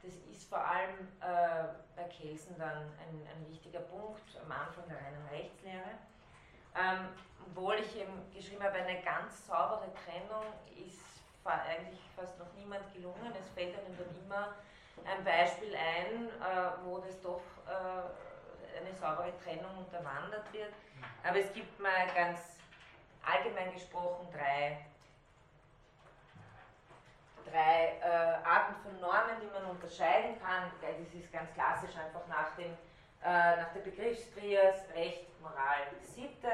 Das ist vor allem äh, bei Kelsen dann ein, ein, wichtiger Punkt am Anfang der reinen Rechtslehre. Ähm, obwohl ich eben geschrieben habe, eine ganz saubere Trennung ist eigentlich fast noch niemand gelungen. Es fällt einem dann immer ein Beispiel ein, äh, wo das doch äh, eine saubere Trennung unterwandert wird. Aber es gibt mal ganz allgemein gesprochen drei, drei äh, Arten von Normen, die man unterscheiden kann. Das ist ganz klassisch einfach nach, dem, äh, nach der Begriffstrias Recht, Moral, Sitte.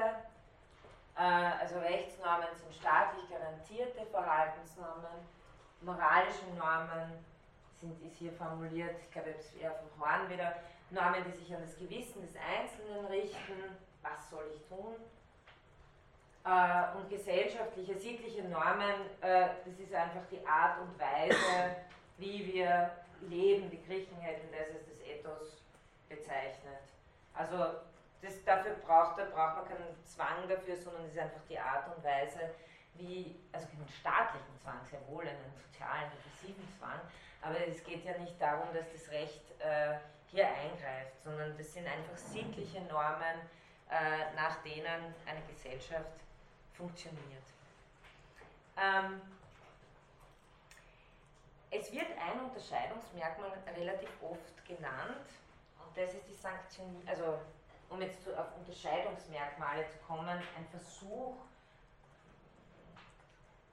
Äh, also Rechtsnormen sind staatlich garantierte Verhaltensnormen, moralische Normen sind, ist hier formuliert, ich glaube, es eher vom Horn wieder, Normen, die sich an das Gewissen des Einzelnen richten, was soll ich tun? Äh, und gesellschaftliche, sittliche Normen, äh, das ist einfach die Art und Weise, wie wir leben. Die Griechen hätten das als das Ethos bezeichnet. Also das, dafür braucht, da braucht man keinen Zwang dafür, sondern es ist einfach die Art und Weise, wie, also keinen staatlichen Zwang, sehr wohl einen sozialen, repressiven Zwang, aber es geht ja nicht darum, dass das Recht äh, hier eingreift, sondern das sind einfach sittliche Normen, äh, nach denen eine Gesellschaft funktioniert. Ähm, es wird ein Unterscheidungsmerkmal relativ oft genannt und das ist die Sanktion, also um jetzt zu, auf Unterscheidungsmerkmale zu kommen, ein Versuch,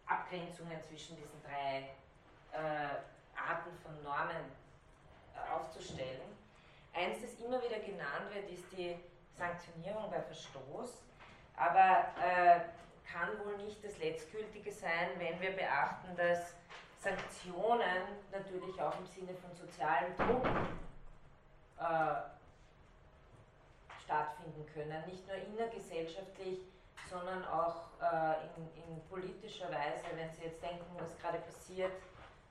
Abgrenzungen zwischen diesen drei äh, Arten von Normen äh, aufzustellen. Eins, das immer wieder genannt wird, ist die Sanktionierung bei Verstoß, aber äh, kann wohl nicht das Letztgültige sein, wenn wir beachten, dass Sanktionen natürlich auch im Sinne von sozialem Druck äh, stattfinden können, nicht nur innergesellschaftlich, sondern auch äh, in, in, politischer Weise, wenn Sie jetzt denken, was gerade passiert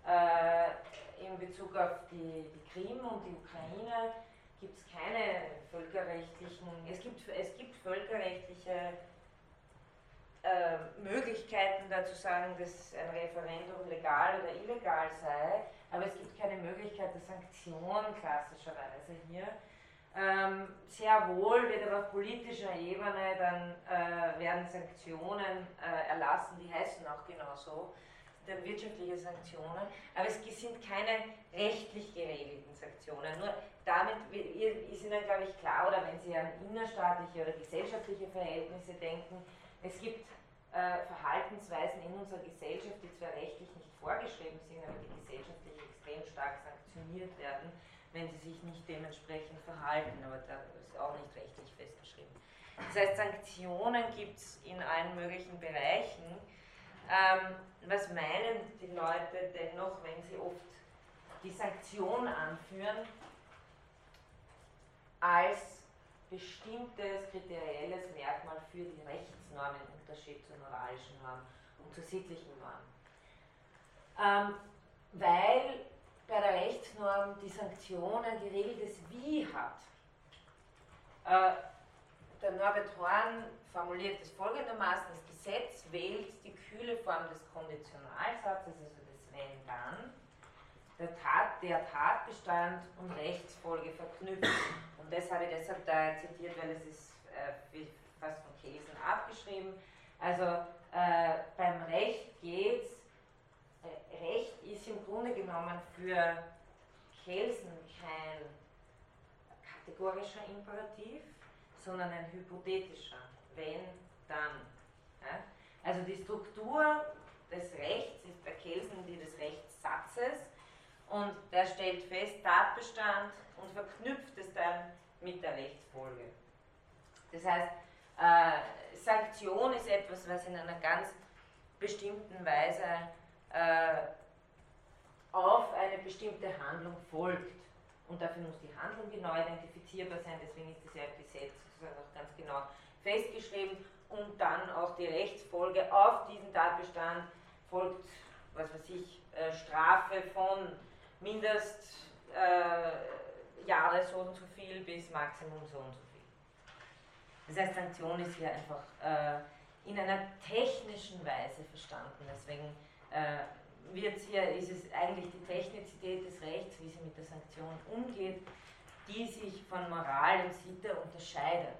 äh, in Bezug auf die, die Krim und die Ukraine, gibt es keine völkerrechtlichen, es gibt, es gibt völkerrechtliche äh, Möglichkeiten dazu sagen, dass ein Referendum legal oder illegal sei, aber es gibt keine Möglichkeit der Sanktion klassischerweise hier. Ähm, sehr wohl wird aber auf politischer Ebene dann äh, werden Sanktionen äh, erlassen, die heißen auch genauso, dann wirtschaftliche Sanktionen, aber es sind keine rechtlich geregelten Sanktionen. Nur damit ist Ihnen, glaube ich, klar, oder wenn Sie an innerstaatliche oder gesellschaftliche Verhältnisse denken, es gibt äh, Verhaltensweisen in unserer Gesellschaft, die zwar rechtlich nicht vorgeschrieben sind, aber die gesellschaftlich extrem stark sanktioniert werden wenn sie sich nicht dementsprechend verhalten, aber das ist auch nicht rechtlich festgeschrieben. Das heißt, Sanktionen gibt es in allen möglichen Bereichen. Ähm, was meinen die Leute dennoch, wenn sie oft die Sanktion anführen als bestimmtes kriterielles Merkmal für die Rechtsnormen im Unterschied zur moralischen Norm und zur sittlichen Norm? Ähm, weil bei der Rechtsnorm die Sanktionen die Regel des Wie hat. Äh, der Norbert Horn formuliert es folgendermaßen, das Gesetz wählt die kühle Form des Konditionalsatzes, also des Wenn dann, der, Tat, der Tatbestand und Rechtsfolge verknüpft. Und das habe ich deshalb da zitiert, weil es ist äh, fast von Kelsen abgeschrieben. Also äh, beim Recht geht es Recht ist im Grunde genommen für Kelsen kein kategorischer Imperativ, sondern ein hypothetischer. Wenn, dann. Ja? Also die Struktur des Rechts ist bei Kelsen die des Rechtssatzes und der stellt fest Tatbestand und verknüpft es dann mit der Rechtsfolge. Das heißt, äh, Sanktion ist etwas, was in einer ganz bestimmten Weise äh, auf eine bestimmte Handlung folgt. Und dafür muss die Handlung genau identifizierbar sein, deswegen ist das ja im Gesetz sozusagen auch ganz genau festgeschrieben. Und dann auch die Rechtsfolge auf diesen Tatbestand folgt, was weiß ich, äh, Strafe von Mindest äh, Jahre so und so viel bis Maximum so und so viel. Das heißt, Sanktion ist hier einfach äh, in einer technischen Weise verstanden. Deswegen äh, wird hier, ist es eigentlich die Technizität des Rechts, wie sie mit der Sanktion umgeht, die sich von Moral und Sitte unterscheidet.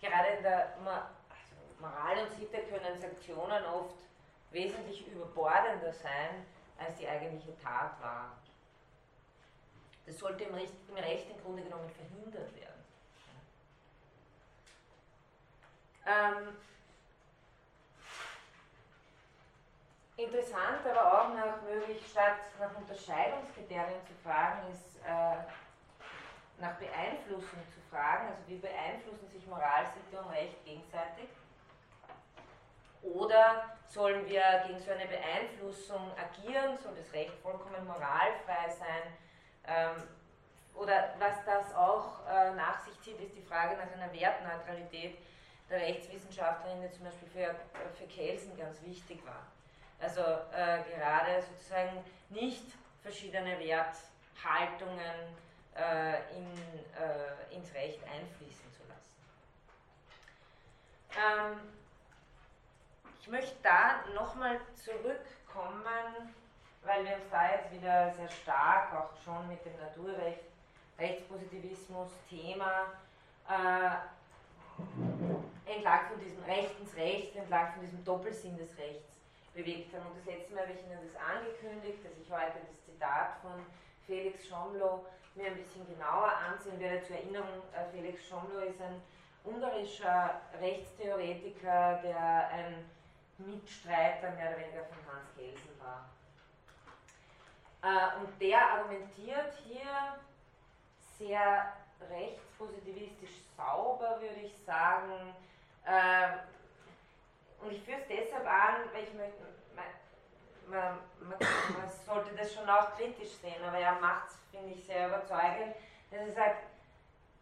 Gerade in der also Moral und Sitte können Sanktionen oft wesentlich überbordender sein, als die eigentliche Tat war. Das sollte im Recht, im Recht im Grunde genommen verhindert werden. Ähm, Interessant, aber auch nach möglich statt nach Unterscheidungskriterien zu fragen, ist äh, nach Beeinflussung zu fragen. Also wie beeinflussen sich Moralsitte und Recht gegenseitig? Oder sollen wir gegen so eine Beeinflussung agieren? Soll das Recht vollkommen moralfrei sein? Ähm, oder was das auch äh, nach sich zieht, ist die Frage nach einer Wertneutralität der Rechtswissenschaftlerin, die zum Beispiel für, für Kelsen ganz wichtig war. Also äh, gerade sozusagen nicht verschiedene Werthaltungen äh, in, äh, ins Recht einfließen zu lassen. Ähm, ich möchte da nochmal zurückkommen, weil wir uns da jetzt wieder sehr stark auch schon mit dem Naturrecht, Rechtspositivismus, Thema äh, entlang von diesem rechtens Recht, entlang von diesem Doppelsinn des Rechts bewegt haben. Und das letzte Mal habe ich Ihnen das angekündigt, dass ich heute das Zitat von Felix Schomlo mir ein bisschen genauer ansehen werde. Zur Erinnerung, äh, Felix Schomlo ist ein ungarischer Rechtstheoretiker, der ein Mitstreiter mehr oder weniger von Hans Kelsen war. Äh, und der argumentiert hier sehr rechtspositivistisch sauber, würde ich sagen. Äh, und ich führe es deshalb an, weil ich möchte, man, man, man, sollte das schon auch kritisch sehen, aber er macht es, finde ich, sehr überzeugend, dass er sagt,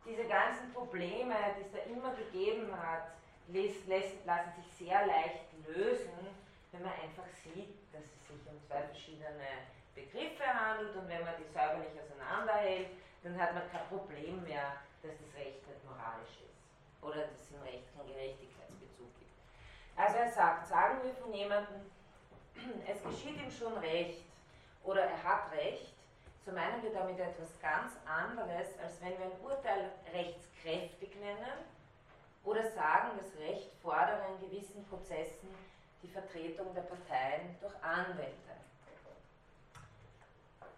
diese ganzen Probleme, die es da immer gegeben hat, lässt, lassen sich sehr leicht lösen, wenn man einfach sieht, dass es sich um zwei verschiedene Begriffe handelt und wenn man die säuberlich auseinanderhält, dann hat man kein Problem mehr, dass das Recht nicht moralisch ist oder dass es im Recht keinen Gerechtigkeitsbezug gibt. Also er sagt, sagen wir von jemandem, *clears throat* es geschieht ihm schon Recht oder er hat Recht, so meinen wir damit etwas ganz anderes, als wenn wir ein Urteil rechtskräftig nennen oder sagen, das Recht fordere in gewissen Prozessen die Vertretung der Parteien durch Anwälte.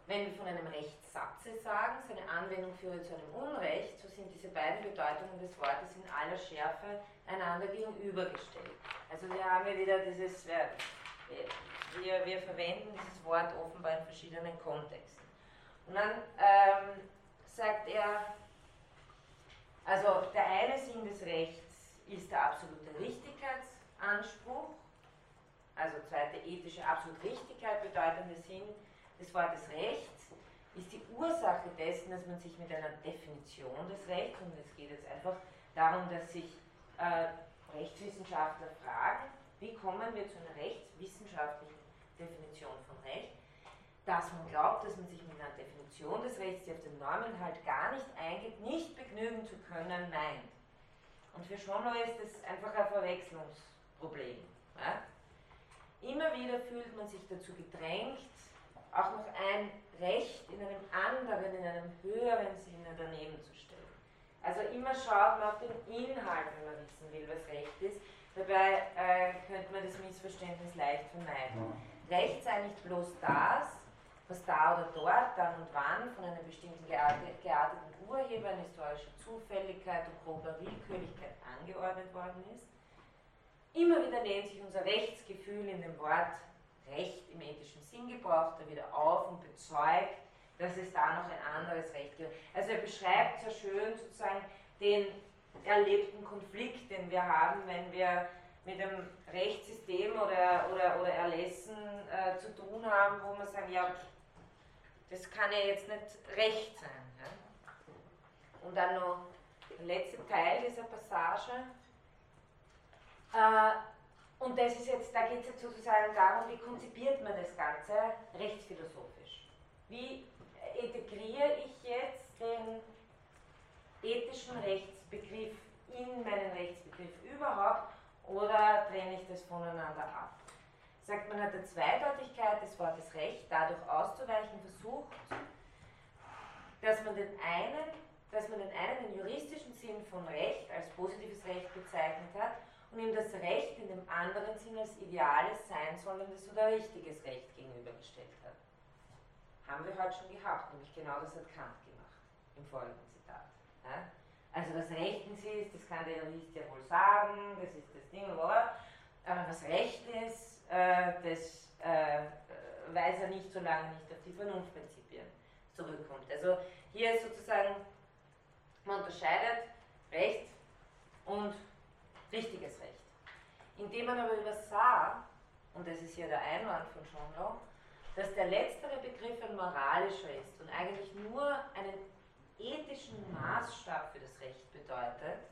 Wenn wir von einem Rechtssatze sagen, seine Anwendung führe zu einem Unrecht, so sind diese beiden Bedeutungen des Wortes in aller Schärfe einander gegenübergestellt. Also wir haben hier wieder dieses, wir, wir, wir verwenden dieses Wort offenbar in verschiedenen Kontexten. Und dann ähm, sagt er, also der eine Sinn des Rechts ist der absolute Richtigkeitsanspruch, also zweite ethische absolute Richtigkeit bedeutende Sinn des Wortes Rechts ist die Ursache dessen, dass man sich mit einer Definition des Rechts, und es geht jetzt einfach darum, dass sich äh, Rechtswissenschaftler fragen, wie kommen wir zu einer rechtswissenschaftlichen Definition von Recht, dass man glaubt, dass man sich mit einer Definition des Rechts, die auf den Normenhalt gar nicht eingeht, nicht begnügen zu können, meint. Und für Schonlau ist das einfach ein Verwechslungsproblem. Ja? Immer wieder fühlt man sich dazu gedrängt, auch noch ein Recht in einem anderen, in einem höheren Sinne daneben zu stellen. Also immer schaut man auf den Inhalt, wenn man wissen will, was Recht ist. Dabei äh, könnte man das Missverständnis leicht vermeiden. Recht sei nicht bloß das, was da oder dort, dann und wann von einem bestimmten gearteten Urheber in historischer Zufälligkeit und grober Willkürlichkeit angeordnet worden ist. Immer wieder lehnt sich unser Rechtsgefühl in dem Wort Recht im ethischen Sinn gebraucht er wieder auf und bezeugt, dass es da noch ein anderes Recht gibt. Also er beschreibt sehr schön sozusagen den erlebten Konflikt, den wir haben, wenn wir mit einem Rechtssystem oder, oder, oder Erlässen äh, zu tun haben, wo man sagt, ja, das kann ja jetzt nicht recht sein. Ja? Und dann noch der letzte Teil dieser Passage. Äh, und das ist jetzt, da geht es jetzt sozusagen darum, wie konzipiert man das Ganze rechtsphilosophisch. Wie integriere ich jetzt den ethischen Rechtsbegriff in meinen Rechtsbegriff überhaupt oder trenne ich das voneinander ab? Sagt man hat der Zweideutigkeit des Wortes Recht dadurch auszuweichen versucht, dass man den einen, dass man den einen den juristischen Sinn von Recht als positives Recht bezeichnet hat und ihm das Recht in dem anderen Sinn als ideales, sein sollendes oder richtiges Recht gegenübergestellt hat. Haben wir heute schon gehabt, nämlich genau das hat Kant gemacht, im folgenden Zitat. Ja? Also was rechtens ist, das kann der Jurist ja wohl sagen, das ist das Ding, aber was Recht ist, äh, das äh, weiß er nicht, solange nicht auf die Vernunftprinzipien zurückkommt. Also hier ist sozusagen, man unterscheidet Recht und richtiges Recht. Indem man aber übersah, und das ist hier der Einwand von Schonlau, dass der letztere Begriff ein moralischer ist und eigentlich nur einen ethischen Maßstab für das Recht bedeutet.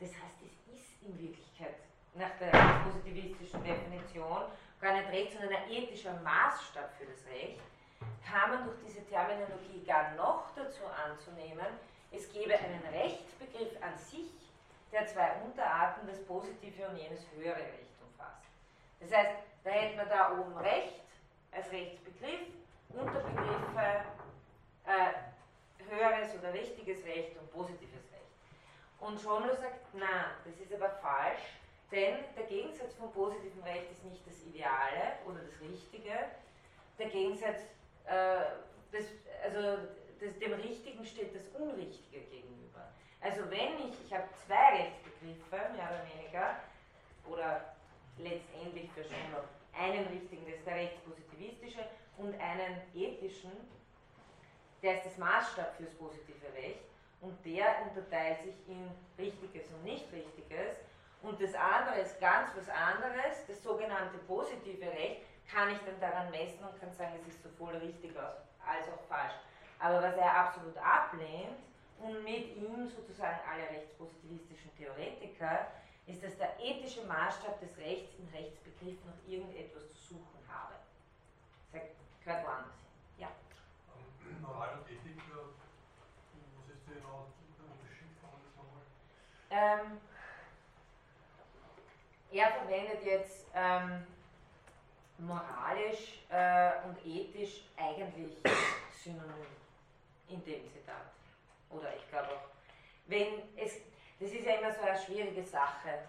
Das heißt, es ist in Wirklichkeit nach der positivistischen Definition gar nicht Recht, sondern ein ethischer Maßstab für das Recht, kam man durch diese Terminologie gar noch dazu anzunehmen, es gebe einen Rechtsbegriff an sich, der zwei Unterarten, das positive und jenes höhere Recht umfasst. Das heißt, da hätten wir da oben Recht als Rechtsbegriff, Unterbegriffe, äh, höheres oder richtiges Recht und positives Recht. Und Schomlo sagt, na, das ist aber falsch, denn der Gegensatz vom positiven Recht ist nicht das Ideale oder das Richtige. Der Gegensatz, äh, das, also das, dem Richtigen steht das Unrichtige gegenüber. Also wenn ich, ich habe zwei Rechtsbegriffe, mehr oder weniger, oder letztendlich für Schomlo einen richtigen, das ist der rechtspositivistische, und einen ethischen, der ist das Maßstab fürs positive Recht und der unterteilt sich in Richtiges und Nicht-Richtiges. Und das andere ist ganz was anderes, das sogenannte positive Recht, kann ich dann daran messen und kann sagen, es ist sowohl richtig als auch falsch. Aber was er absolut ablehnt und mit ihm sozusagen alle rechtspositivistischen Theoretiker, ist, dass der ethische Maßstab des Rechts im Rechtsbegriff noch irgendetwas zu suchen habe. Das gehört woanders Moral und Ethik, was ist der Unterschied? Man das nochmal? Ähm, er verwendet jetzt ähm, moralisch äh, und ethisch eigentlich *coughs* synonym in dem Zitat. Oder ich glaube auch, wenn es, das ist ja immer so eine schwierige Sache.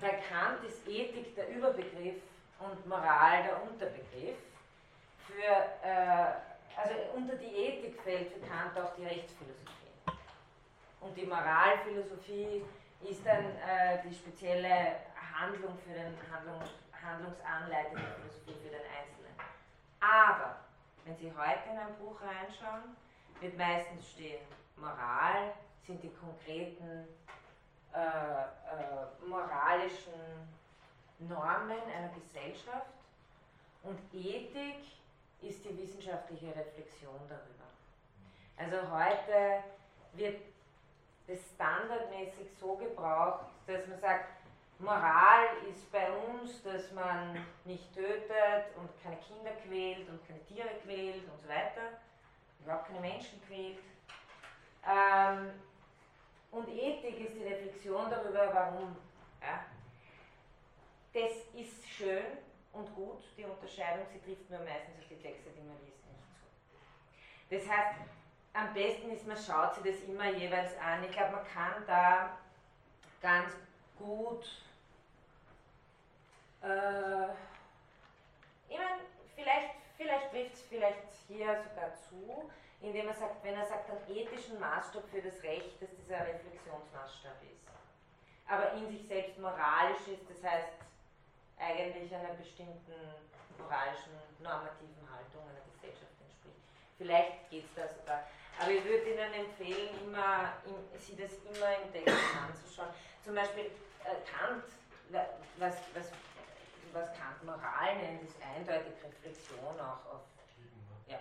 Bei Kant ist Ethik der Überbegriff und Moral der Unterbegriff. Für, äh, also unter die Ethik fällt für Kant auch die Rechtsphilosophie. Und die Moralphilosophie ist dann äh, die spezielle Handlung für den Handlung, handlungsanleitende Philosophie für den Einzelnen. Aber wenn Sie heute in ein Buch reinschauen, wird meistens stehen, Moral sind die konkreten äh, äh, moralischen Normen einer Gesellschaft und Ethik ist die wissenschaftliche Reflexion darüber. Also heute wird das standardmäßig so gebraucht, dass man sagt, Moral ist bei uns, dass man nicht tötet und keine Kinder quält und keine Tiere quält und so weiter, überhaupt keine Menschen quält. Ähm, und Ethik ist die Reflexion darüber, warum. Ja. Das ist schön und gut, die Unterscheidung, sie trifft nur meistens auf die Texte, die man liest, nicht zu. Das heißt, am besten ist, man schaut sich das immer jeweils an. Ich glaube, man kann da ganz gut äh, ich meine, vielleicht, vielleicht trifft es vielleicht hier sogar zu, indem er sagt, wenn er sagt, einen ethischen Maßstab für das Recht, dass dieser Reflexionsmaßstab ist. Aber in sich selbst moralisch ist, das heißt eigentlich einer bestimmten moralischen, normativen Haltung einer Gesellschaft entspricht. Vielleicht geht es da sogar. Aber ich würde Ihnen empfehlen, immer, sich das immer im Text anzuschauen. Zum Beispiel äh, Kant, was, was was Kant Moral nennt, ist eindeutig Reflexion auch auf. Ja,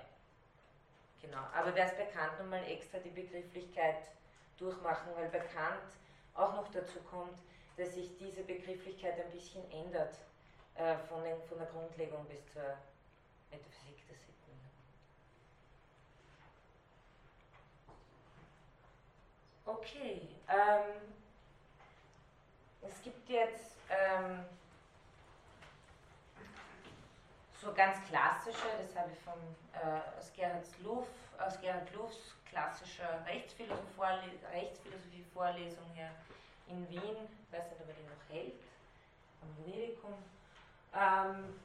genau. Aber wer es bei Kant nochmal extra die Begrifflichkeit durchmachen, weil bei Kant auch noch dazu kommt, dass sich diese Begrifflichkeit ein bisschen ändert äh, von, den, von der Grundlegung bis zur Metaphysik der Sitten. Okay, ähm, es gibt jetzt ähm, so ganz klassische, das habe ich vom, äh, aus, Gerhard Luff, aus Gerhard Luffs klassischer Rechtsphilosophie-Vorlesung her in Wien, ich weiß nicht, ob er die noch hält, am Juridicum. Ähm,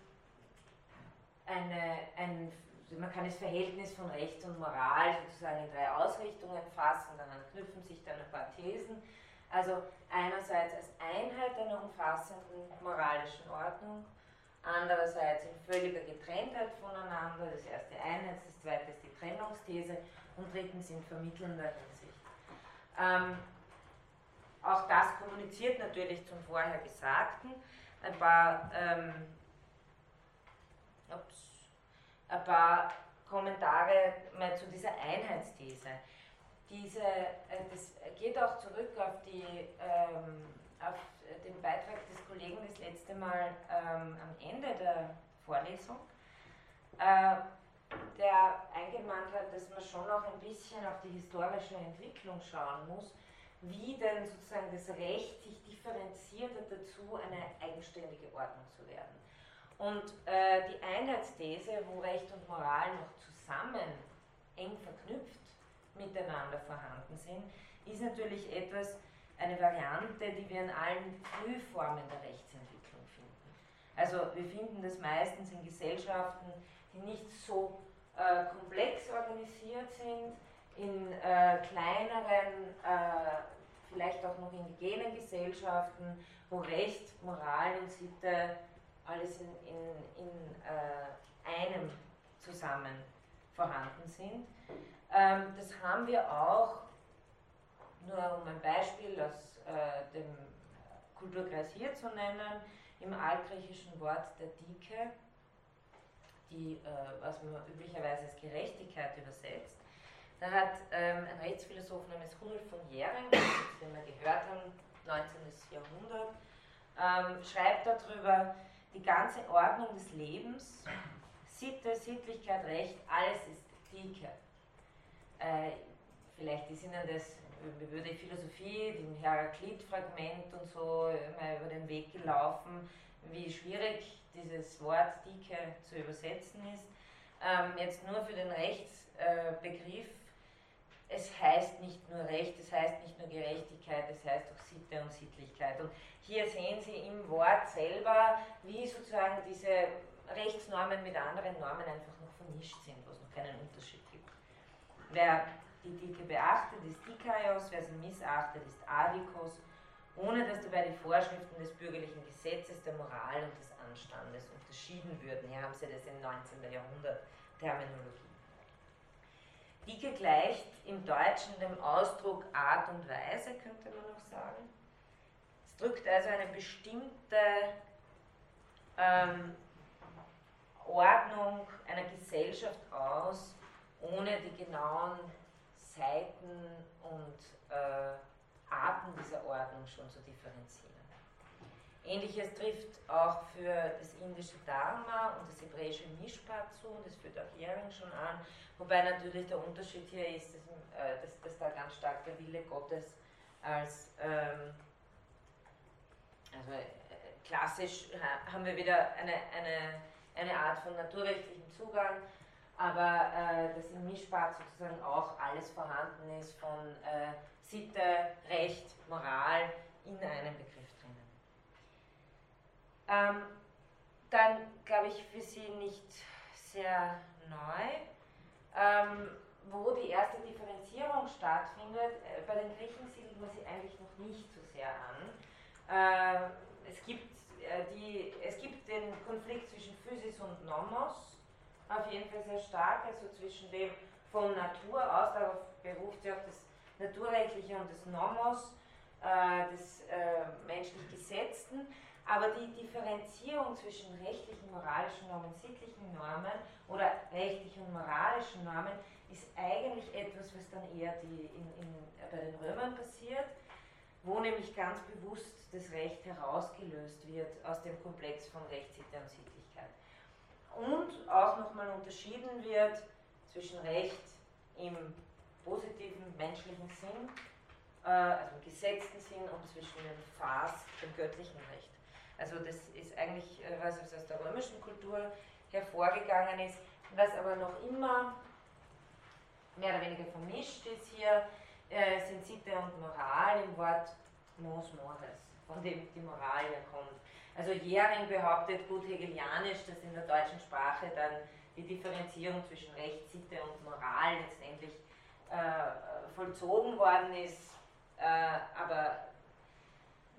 eine, ein, man kann das Verhältnis von Recht und Moral sozusagen in drei Ausrichtungen fassen, dann knüpfen sich dann ein paar Thesen. Also einerseits als Einheit einer umfassenden moralischen Ordnung, andererseits in völliger Getrenntheit voneinander, das erste Einheits-, das zweite ist die Trennungsthese und drittens in vermittelnder Hinsicht. Ähm, auch das kommuniziert natürlich zum vorher Gesagten. Ein paar, ähm, ups, ein paar Kommentare mal zu dieser Einheitsthese. Diese, äh, das geht auch zurück auf die ähm, auf den Beitrag des Kollegen das letzte Mal ähm, am Ende der Vorlesung, äh, der eingemahnt hat, dass man schon auch ein bisschen auf die historische Entwicklung schauen muss, wie denn sozusagen das Recht sich differenziert hat dazu, eine eigenständige Ordnung zu werden. Und äh, die Einheitsthese, wo Recht und Moral noch zusammen eng verknüpft miteinander vorhanden sind, ist natürlich etwas, eine Variante, die wir in allen Frühformen der Rechtsentwicklung finden. Also wir finden das meistens in Gesellschaften, die nicht so äh, komplex organisiert sind, in äh, kleineren, äh, vielleicht auch noch indigenen Gesellschaften, wo Recht, Moral und Sitte alles in, in, in äh, einem zusammen vorhanden sind. Ähm, das haben wir auch, nur um ein Beispiel aus äh, dem Kulturkreis hier zu nennen, im altgriechischen Wort der Dike, die, äh, was man üblicherweise als Gerechtigkeit übersetzt. Da hat ähm, ein Rechtsphilosoph namens Hunel von Jering, den wir gehört haben, 19. Jahrhundert, ähm, schreibt darüber, die ganze Ordnung des Lebens, Sitte, Sittlichkeit, Recht, alles ist Dike. Äh, vielleicht ist Ihnen das über die Philosophie, dem Heraklit-Fragment und so mal über den Weg gelaufen, wie schwierig dieses Wort Dike zu übersetzen ist. Ähm, jetzt nur für den Rechtsbegriff. Es heißt nicht nur Recht, es heißt nicht nur Gerechtigkeit, es heißt auch Sitte und Sittlichkeit. Und hier sehen Sie im Wort selber, wie sozusagen diese Rechtsnormen mit anderen Normen einfach noch vermischt sind, wo es noch keinen Unterschied gibt. Wer die Dike beachtet, ist Dikaios, wer sie missachtet, ist Adikos, ohne dass dabei die Vorschriften des bürgerlichen Gesetzes, der Moral und des Anstandes unterschieden würden. Hier haben Sie das im 19. Jahrhundert Terminologie. Dike gleicht im Deutschen dem Ausdruck Art und Weise, könnte man noch sagen. Es drückt also eine bestimmte ähm, Ordnung einer Gesellschaft aus, ohne die genauen Seiten und äh, Arten dieser Ordnung schon zu differenzieren. Ähnliches trifft auch für das indische Dharma und das hebräische Mishpat zu, das führt auch Jering schon an, wobei natürlich der Unterschied hier ist, dass, äh, dass, dass da ganz stark der Wille Gottes als, ähm, also äh, klassisch haben wir wieder eine, eine, eine Art von naturrechtlichem Zugang, aber äh, dass im Mischbad sozusagen auch alles vorhanden ist von äh, Sitte, Recht, Moral in einem Begriff. Ähm, dann glaube ich für Sie nicht sehr neu, ähm, wo die erste Differenzierung stattfindet. Äh, bei den Griechen siedeln wir sie eigentlich noch nicht so sehr an. Äh, es, gibt, äh, die, es gibt den Konflikt zwischen Physis und Nomos auf jeden Fall sehr stark, also zwischen dem von Natur aus, darauf beruft sich auch das Naturrechtliche und das Nomos, äh, des äh, menschlich Gesetzten, aber die Differenzierung zwischen rechtlichen, moralischen Normen, sittlichen Normen oder rechtlichen und moralischen Normen ist eigentlich etwas, was dann eher die in, in, bei den Römern passiert, wo nämlich ganz bewusst das Recht herausgelöst wird aus dem Komplex von Recht, Sitte und Sittlichkeit und auch nochmal unterschieden wird zwischen Recht im positiven menschlichen Sinn, äh, also im gesetzten Sinn und zwischen dem Phas, dem göttlichen Recht. Also das ist eigentlich äh, was aus der römischen Kultur hervorgegangen ist, was aber noch immer mehr oder weniger vermischt ist hier, äh, sind Sitte und Moral im Wort mos mores, von dem die Moral herkommt. Also Jering behauptet gut hegelianisch, dass in der deutschen Sprache dann die Differenzierung zwischen Recht, Sitte und Moral letztendlich äh, vollzogen worden ist. Äh, aber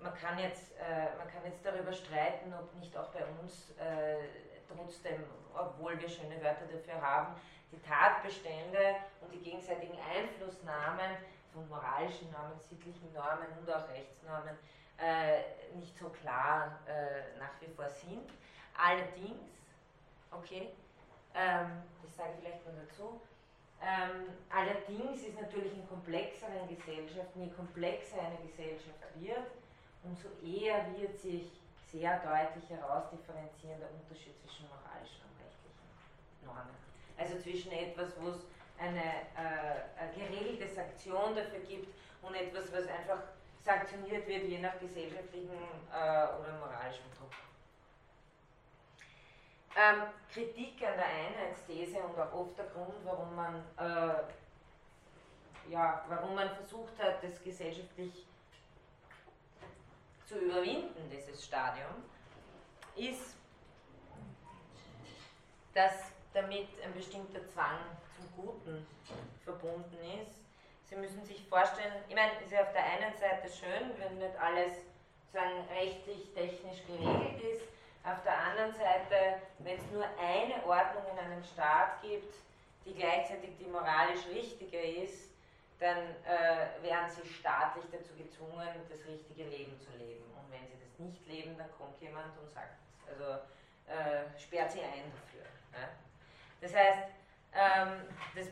man kann, jetzt, äh, man kann jetzt darüber streiten, ob nicht auch bei uns äh, trotzdem, obwohl wir schöne Wörter dafür haben, die Tatbestände und die gegenseitigen Einflussnahmen von moralischen Normen, sittlichen Normen und auch Rechtsnormen äh, nicht so klar äh, nach wie vor sind. Allerdings, okay, ähm, das sage ich vielleicht noch dazu, ähm, allerdings ist natürlich in komplexeren Gesellschaften, je komplexer eine Gesellschaft wird, umso eher wird sich sehr deutlich herausdifferenzieren der Unterschied zwischen moralischen und rechtlichen Normen. Also zwischen etwas, wo es eine äh, geregelte Sanktion dafür gibt und etwas, was einfach sanktioniert wird, je nach gesellschaftlichen äh, oder moralischem Druck. Ähm, Kritik an der Einheitsthese und auch oft der Grund, warum man, äh, ja, warum man versucht hat, das gesellschaftlich zu überwinden, dieses Stadium, ist, dass damit ein bestimmter Zwang zum Guten verbunden ist. Sie müssen sich vorstellen, ich meine, es ist ja auf der einen Seite schön, wenn nicht alles sagen, rechtlich, technisch geregelt ist. Auf der anderen Seite, wenn es nur eine Ordnung in einem Staat gibt, die gleichzeitig die moralisch richtige ist, dann äh, werden sie staatlich dazu gezwungen, das richtige Leben zu leben. Und wenn sie das nicht leben, dann kommt jemand und sagt. Also äh, sperrt sie ein dafür. Ja? Das heißt, ähm, das,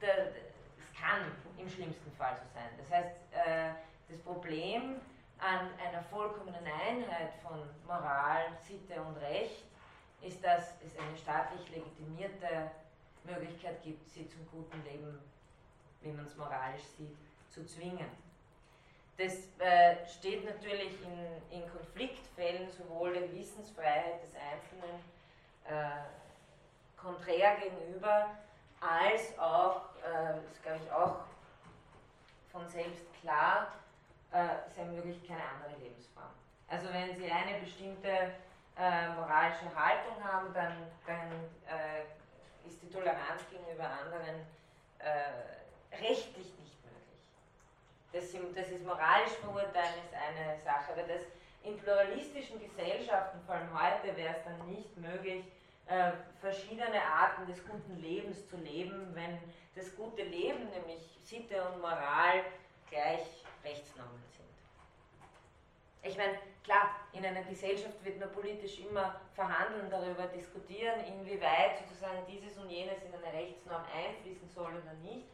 der, das kann im schlimmsten Fall so sein. Das heißt, äh, das Problem an einer vollkommenen Einheit von Moral, Sitte und Recht ist, dass es eine staatlich legitimierte Möglichkeit gibt, sie zum guten Leben, wie man es moralisch sieht, zu zwingen. Das äh, steht natürlich in, in, Konfliktfällen sowohl der Wissensfreiheit des Einzelnen äh, konträr gegenüber, als auch, äh, das glaube ich auch von selbst klar, äh, ist ermöglicht keine andere Lebensform. Also wenn Sie eine bestimmte äh, moralische Haltung haben, dann, dann äh, ist die Toleranz gegenüber anderen äh, rechtlich nicht möglich. Das, das ist moralisch verurteilen, ist eine Sache, aber das in pluralistischen Gesellschaften, vor allem heute, wäre es dann nicht möglich, äh, verschiedene Arten des guten Lebens zu leben, wenn das gute Leben, nämlich Sitte und Moral, gleich Rechtsnormen sind. Ich meine, klar, in einer Gesellschaft wird man politisch immer verhandeln, darüber diskutieren, inwieweit sozusagen dieses und jenes in eine Rechtsnorm einfließen soll oder nicht.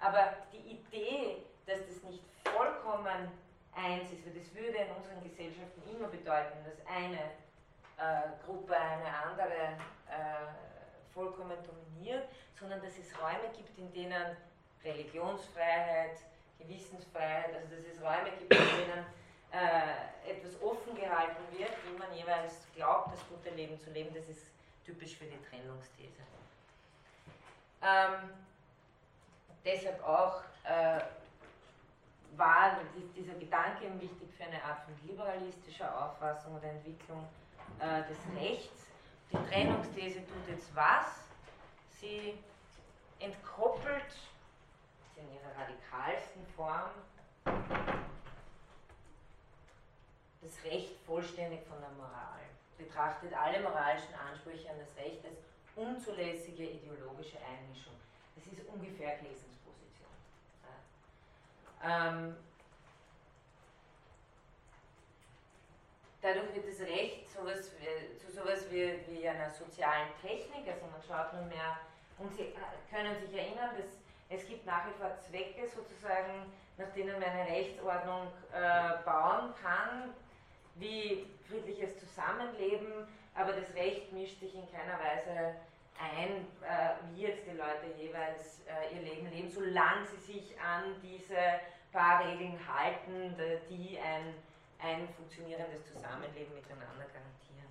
Aber die Idee, dass das nicht vollkommen eins ist, weil das würde in unseren Gesellschaften immer bedeuten, dass eine äh, Gruppe eine andere äh, vollkommen dominiert, sondern dass es Räume gibt, in denen Religionsfreiheit, Gewissensfreiheit, also dass es Räume gibt, in denen äh, etwas offen gehalten wird, wie man jeweils glaubt, das gute Leben zu leben, das ist typisch für die Trennungsthese. Ähm, deshalb auch äh, war dieser Gedanke wichtig für eine Art von liberalistischer Auffassung oder Entwicklung äh, des Rechts. Die Trennungsthese tut jetzt was? Sie entkoppelt in ihrer radikalsten Form das Recht vollständig von der Moral, betrachtet alle moralischen Ansprüche an das Recht als unzulässige ideologische Einmischung. Das ist ungefähr Gläsens Position. Ja. Ähm, dadurch wird das Recht sowas, zu sowas wie, wie einer sozialen Technik, also man schaut nur mehr, und Sie können sich erinnern, dass es gibt nach wie vor Zwecke sozusagen, nach denen man eine Rechtsordnung äh, bauen kann, wie friedliches Zusammenleben, aber das Recht mischt sich in keiner Weise ein, äh, wie jetzt die Leute jeweils äh, ihr Leben leben, solange sie sich an diese paar Regeln halten, die ein, ein funktionierendes Zusammenleben miteinander garantieren.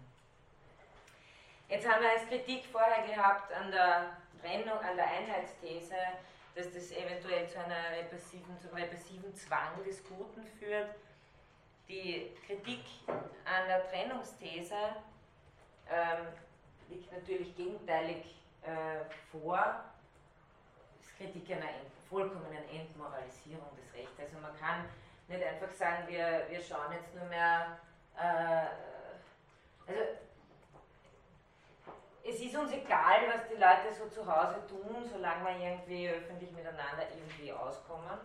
Jetzt haben wir als Kritik vorher gehabt an der Trennung, an der Einheitsthese, dass das eventuell zu einer repressiven, zum repressiven Zwang des Guten führt. Die Kritik an der Trennungsthese ähm, liegt natürlich gegenteilig äh, vor. Es ist Kritik einer ent vollkommenen Entmoralisierung des Rechts. Also man kann nicht einfach sagen, wir, wir schauen jetzt nur mehr, äh, also es ist uns egal, was die Leute so zu Hause tun, solange wir irgendwie öffentlich miteinander irgendwie auskommen.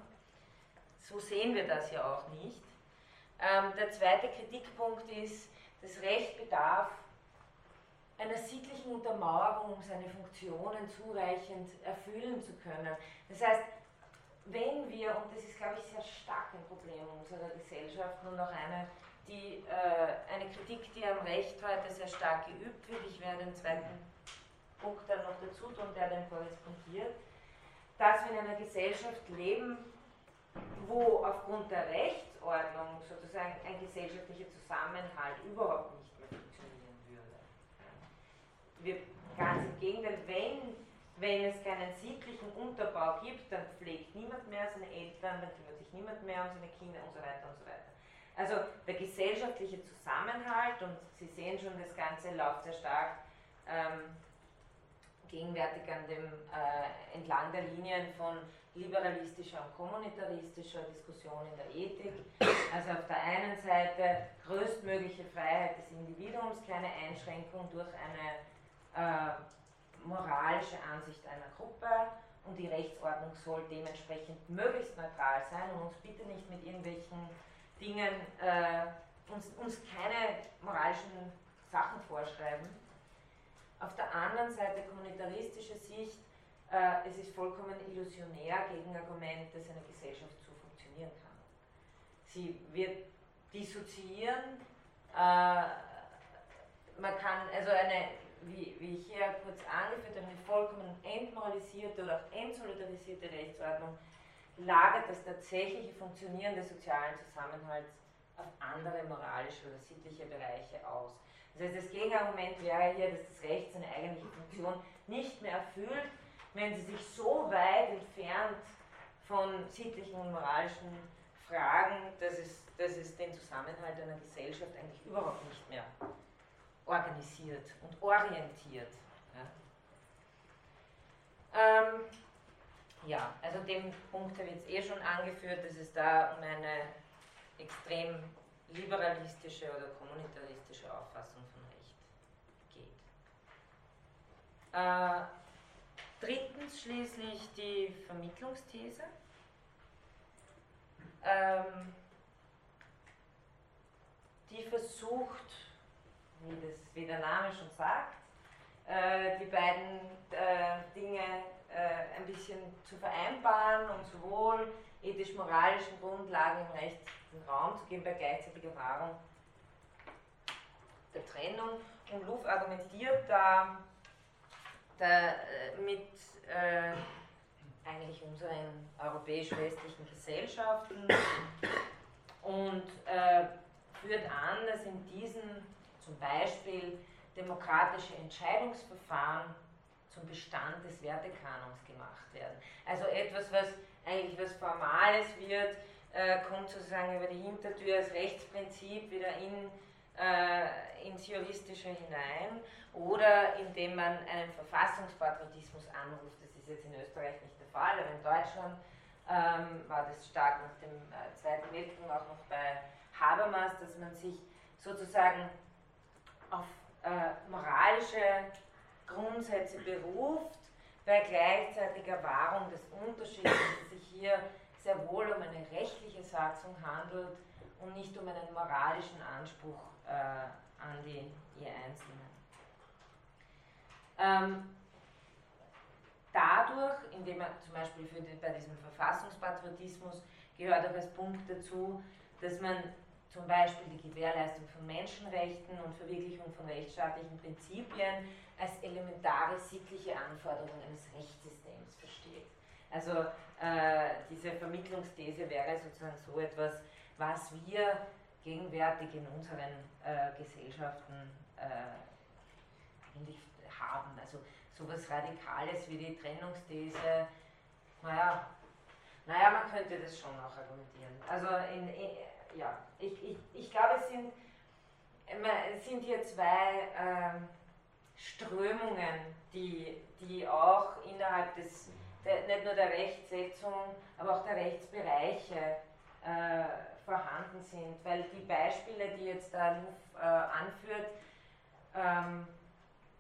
So sehen wir das ja auch nicht. Ähm, der zweite Kritikpunkt ist, das Recht bedarf einer sittlichen Untermauerung, um seine Funktionen zureichend erfüllen zu können. Das heißt, wenn wir, und das ist, glaube ich, sehr stark ein Problem unserer Gesellschaft und auch eine die, äh, eine Kritik, die am Recht heute sehr stark geübt wird. Ich werde den zweiten Punkt dann noch dazu tun, der dann korrespondiert, dass wir in einer Gesellschaft leben, wo aufgrund der Rechtsordnung sozusagen ein gesellschaftlicher Zusammenhalt überhaupt nicht. Wir, ganz im Gegenteil, wenn, wenn es keinen sittlichen Unterbau gibt, dann pflegt niemand mehr seine Eltern, dann kümmert sich niemand mehr um seine Kinder und so weiter und so weiter. Also der gesellschaftliche Zusammenhalt, und Sie sehen schon, das Ganze läuft sehr stark ähm, gegenwärtig an dem, äh, entlang der Linien von liberalistischer und kommunitaristischer Diskussion in der Ethik. Also auf der einen Seite größtmögliche Freiheit des Individuums, keine Einschränkung durch eine äh, moralische Ansicht einer Gruppe und die Rechtsordnung soll dementsprechend möglichst neutral sein und uns bitte nicht mit irgendwelchen Dingen, äh, uns, uns keine moralischen Sachen vorschreiben. Auf der anderen Seite kommunitaristische Sicht, äh, es ist vollkommen illusionär Gegenargument, dass eine Gesellschaft so funktionieren kann. Sie wird dissoziieren, äh, man kann, also eine, wie, wie ich hier kurz angeführt habe, eine vollkommen entmoralisierte oder auch entsolidarisierte Rechtsordnung lagert das tatsächliche Funktionieren des sozialen Zusammenhalts auf andere moralische oder sittliche Bereiche aus. Das heißt, das Gegenargument wäre hier, dass das Recht seine eigentliche Funktion nicht mehr erfüllt, wenn sie sich so weit entfernt von sittlichen und moralischen Fragen, dass es, dass es den Zusammenhalt einer Gesellschaft eigentlich überhaupt nicht mehr organisiert und orientiert. Ja, ähm, ja also den Punkt habe ich jetzt eh schon angeführt, dass es da um eine extrem liberalistische oder kommunitaristische Auffassung von Recht geht. Äh, drittens schließlich die Vermittlungsthese. Ähm, die versucht, wie, das, wie der Name schon sagt, äh, die beiden äh, Dinge äh, ein bisschen zu vereinbaren und sowohl ethisch-moralischen Grundlagen im Recht den Raum zu geben bei gleichzeitiger Wahrung der Trennung. Und Luft argumentiert da, da äh, mit äh, eigentlich unseren europäisch-westlichen Gesellschaften und äh, führt an, dass in diesen zum Beispiel demokratische Entscheidungsverfahren zum Bestand des Wertekanons gemacht werden. Also etwas, was eigentlich was Formales wird, äh, kommt sozusagen über die Hintertür als Rechtsprinzip wieder in, äh, ins Juristische hinein oder indem man einen Verfassungspatriotismus anruft. Das ist jetzt in Österreich nicht der Fall, aber in Deutschland ähm, war das stark nach dem äh, Zweiten Weltkrieg auch noch bei Habermas, dass man sich sozusagen auf äh, moralische Grundsätze beruft, bei gleichzeitiger Wahrung des Unterschieds, dass es sich hier sehr wohl um eine rechtliche Satzung handelt und nicht um einen moralischen Anspruch äh, an die ihr Einzelnen. Ähm, dadurch, indem man zum Beispiel die, bei diesem Verfassungspatriotismus gehört auch als Punkt dazu, dass man zum Beispiel die Gewährleistung von Menschenrechten und Verwirklichung von rechtsstaatlichen Prinzipien als elementare sittliche Anforderung eines Rechtssystems versteht. Also äh, diese Vermittlungsthese wäre sozusagen so etwas, was wir gegenwärtig in unseren äh, Gesellschaften äh, haben. Also sowas Radikales wie die Trennungsthese, naja, naja, man könnte das schon auch argumentieren. Also in, in ja, ich, ich, ich glaube, es sind, es sind hier zwei ähm, Strömungen, die, die auch innerhalb des, der, nicht nur der Rechtsetzung, aber auch der Rechtsbereiche äh, vorhanden sind. Weil die Beispiele, die jetzt da Luf äh, anführt, ähm,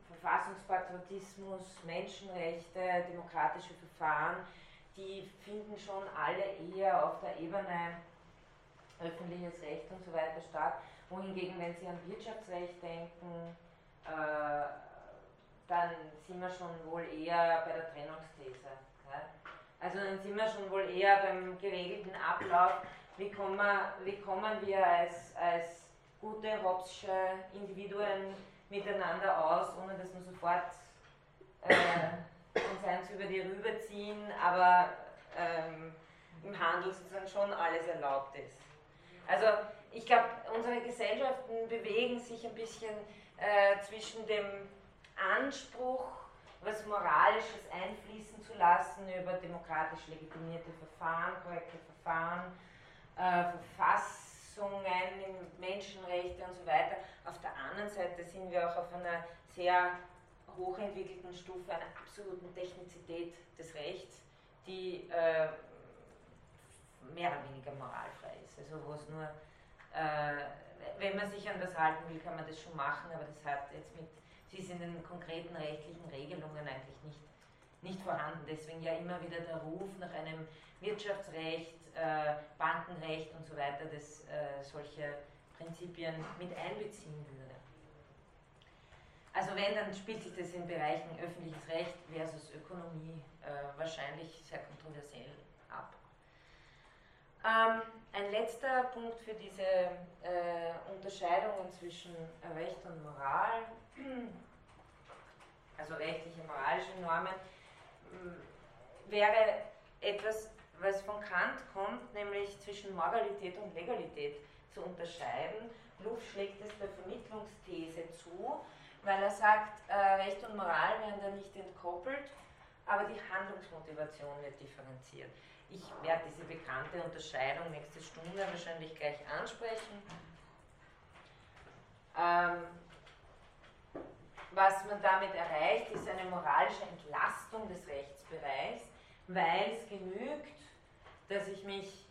Verfassungspatriotismus, Menschenrechte, demokratische Verfahren, die finden schon alle eher auf der Ebene öffentliches Recht und so weiter statt. Wohingegen, wenn Sie an Wirtschaftsrecht denken, äh, dann sind wir schon wohl eher bei der Trennungsthese. Ja? Also dann sind wir schon wohl eher beim geregelten Ablauf, wie kommen wie kommen wir als, als gute Hobbsche Individuen miteinander aus, ohne dass wir sofort äh, über die Rübe ziehen, aber ähm, im Handel sozusagen schon alles erlaubt ist. Also ich glaube, unsere Gesellschaften bewegen sich ein bisschen äh, zwischen dem Anspruch, was Moralisches einfließen zu lassen über demokratisch legitimierte Verfahren, korrekte Verfahren, äh, Verletzungen, Menschenrechte und so weiter. Auf der anderen Seite sind wir auch auf einer sehr hochentwickelten Stufe einer absoluten Technizität des Rechts, die äh, mehr oder weniger moralfrei ist. Also wo es nur, äh, wenn man sich an das halten will, kann man das schon machen, aber das hat jetzt mit, sie ist in den konkreten rechtlichen Regelungen eigentlich nicht, nicht vorhanden. Deswegen ja immer wieder der Ruf nach einem Wirtschaftsrecht, äh, Bankenrecht und so weiter, das äh, solche Prinzipien mit einbeziehen würde. Also wenn, dann spielt sich das in Bereichen öffentliches Recht versus Ökonomie äh, wahrscheinlich sehr kontroversiell. Ähm, ein letzter Punkt für diese äh, Unterscheidungen zwischen Recht und Moral, *clears throat* also rechtliche, moralische Normen, wäre etwas, was von Kant kommt, nämlich zwischen Moralität und Legalität zu unterscheiden. Luft schlägt es der Vermittlungsthese zu, weil er sagt, äh, Recht und Moral werden da nicht entkoppelt, aber die Handlungsmotivation wird differenziert. Ich werde diese bekannte Unterscheidung nächste Stunde wahrscheinlich gleich ansprechen. Ähm, was man damit erreicht, ist eine moralische Entlastung des Rechtsbereichs, weil es genügt, dass ich mich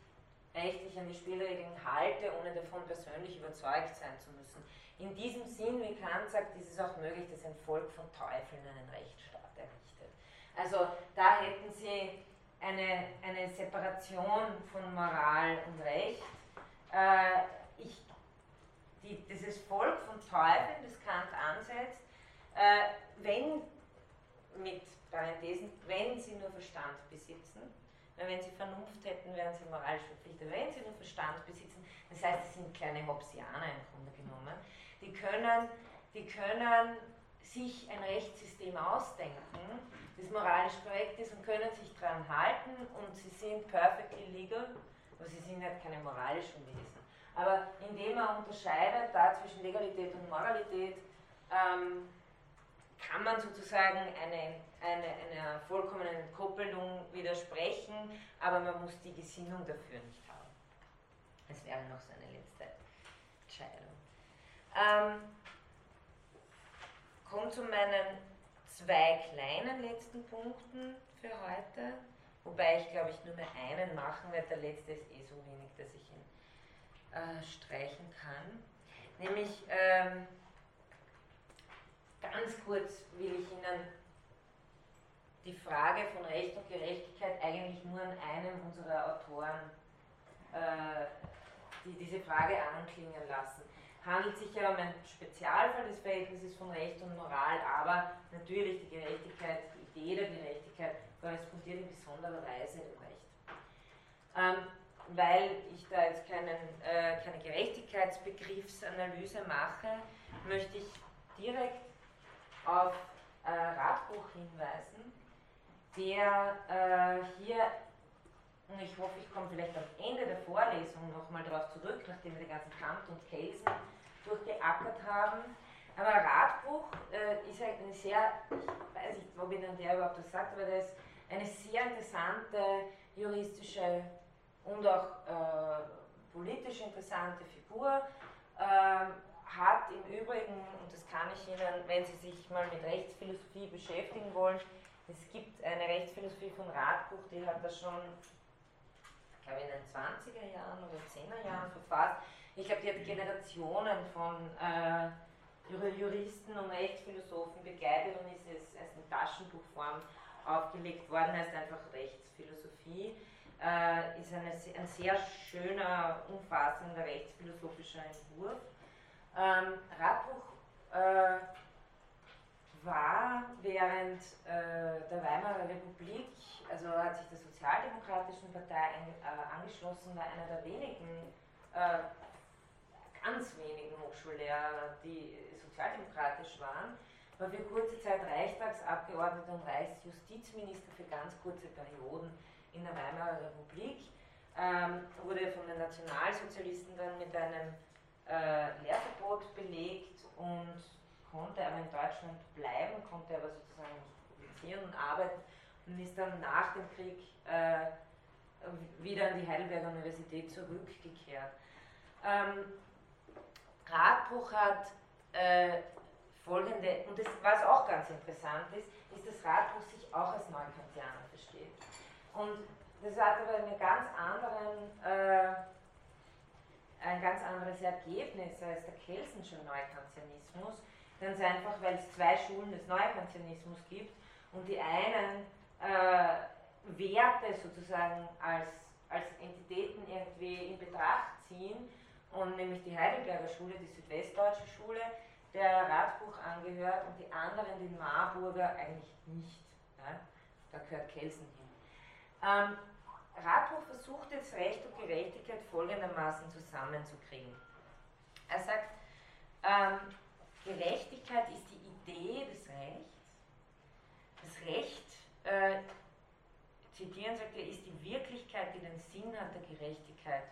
rechtlich an die Spielregeln halte, ohne davon persönlich überzeugt sein zu müssen. In diesem Sinn, wie Kant sagt, ist es auch möglich, dass ein Volk von Teufeln einen Rechtsstaat errichtet. Also da hätten Sie eine, eine Separation von Moral und Recht. Äh, ich, die, dieses Volk von Teufeln, das Kant ansetzt, äh, wenn, mit Parenthesen, wenn sie nur Verstand besitzen, weil wenn sie Vernunft hätten, wären sie moralisch verpflichtet. Wenn sie nur Verstand besitzen, das heißt, sie sind kleine Hobbesianer im Grunde genommen, die können, die können sich ein Rechtssystem ausdenken, das moralisch korrekt ist und können sich daran halten und sie sind perfectly legal, aber sie sind halt keine moralischen Wesen. Aber indem er unterscheidet da zwischen Legalität und Moralität, ähm, kann man sozusagen eine, eine, einer vollkommenen Entkoppelung widersprechen, aber man muss die Gesinnung dafür nicht haben. Das wäre noch so eine letzte Entscheidung. Ähm, komme zu meinen zwei kleinen letzten Punkten für heute, wobei ich glaube ich nur mehr einen machen werde, der letzte ist eh so wenig, dass ich ihn äh, streichen kann. Nämlich ähm, Ganz kurz will ich Ihnen die Frage von Recht und Gerechtigkeit eigentlich nur an einem unserer Autoren äh, die diese Frage anklingen lassen. Handelt sich ja um einen Spezialfall des Verhältnisses von Recht und Moral, aber natürlich die Gerechtigkeit, die Idee der Gerechtigkeit korrespondiert in besonderer Weise dem Recht. Ähm, weil ich da jetzt keinen, äh, keine Gerechtigkeitsbegriffsanalyse mache, möchte ich direkt auf äh, Radbuch hinweisen, der äh, hier, und ich hoffe, ich komme vielleicht am Ende der Vorlesung nochmal darauf zurück, nachdem wir den ganzen Kant und Kelsen durchgeackert haben. Aber Radbuch äh, ist eine sehr, ich weiß nicht, ob Ihnen der überhaupt was sagt, aber das ist eine sehr interessante juristische und auch äh, politisch interessante Figur. Ähm, hat im Übrigen, und das kann ich Ihnen, wenn Sie sich mal mit Rechtsphilosophie beschäftigen wollen, es gibt eine Rechtsphilosophie von Radbuch, die hat das schon, glaube in den 20er Jahren oder 10er Jahren verfasst. Ich glaube, die hat Generationen von äh, Juristen und Rechtsphilosophen begleitet und ist es als in Taschenbuchform aufgelegt worden, heißt einfach Rechtsphilosophie. Äh, ist eine, ein sehr schöner, umfassender rechtsphilosophischer Entwurf. Ähm, Radbuch äh, war während äh, der Weimarer Republik, also hat sich der Sozialdemokratischen Partei ein, äh, angeschlossen, war einer der wenigen, äh, ganz wenigen Hochschullehrer, die sozialdemokratisch waren, war für kurze Zeit Reichstagsabgeordneter und Reichsjustizminister für ganz kurze Perioden in der Weimarer Republik, ähm, wurde von den Nationalsozialisten dann mit einem äh, Lehrverbot belegt und konnte aber in Deutschland bleiben, konnte aber sozusagen publizieren und arbeiten und ist dann nach dem Krieg äh, wieder an die Heidelberger Universität zurückgekehrt. Ähm, Radbruch hat äh, folgende, und das, was auch ganz interessant ist, ist, dass Radbruch sich auch als Neukantianer versteht. Und das hat aber einen ganz anderen, äh, ein ganz anderes Ergebnis als der Kelsensche Neukantianismus, ganz einfach, weil es zwei Schulen des Neukantianismus gibt und die einen äh, Werte sozusagen als, als Entitäten irgendwie in Betracht ziehen und nämlich die Heidelberger Schule, die südwestdeutsche Schule, der Radbuch angehört und die anderen den Marburger eigentlich nicht. Ja? Da gehört Kelsen hin. Ähm, Radbuch versucht jetzt Recht und Gerechtigkeit folgendermaßen zusammenzukriegen. Er sagt, ähm, Gerechtigkeit ist die Idee des Rechts. Das Recht, äh, zitieren sagt er, ist die Wirklichkeit, die den Sinn hat, der Gerechtigkeit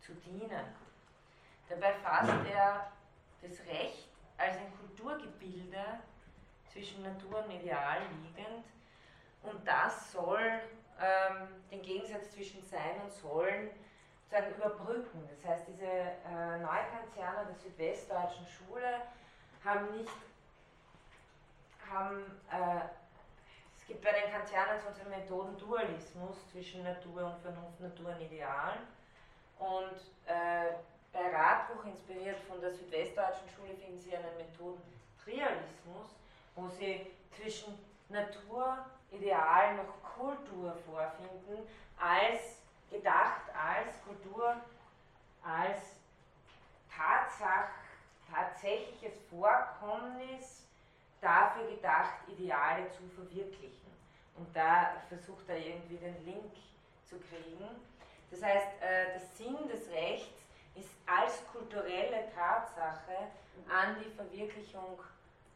zu dienen. Dabei fasst er das Recht als ein Kulturgebilde zwischen Natur und Ideal liegend und das soll ähm, den Gegensatz zwischen Sein und Sollen sozusagen überbrücken. Das heißt, diese äh, Neukantianer der südwestdeutschen Schule haben nicht, haben, äh, es gibt bei den Kantianern so einen Methodendualismus zwischen Natur und Vernunft, Natur und Ideal. Und äh, bei Radbruch, inspiriert von der südwestdeutschen Schule, finden Sie einen Methodentrialismus, wo Sie zwischen Natur, Ideal noch Kultur vorfinden, als gedacht als Kultur, als Tatsache, tatsächliches Vorkommnis, dafür gedacht, Ideale zu verwirklichen. Und da versucht er irgendwie den Link zu kriegen. Das heißt, äh, der Sinn des Rechts ist als kulturelle Tatsache an die Verwirklichung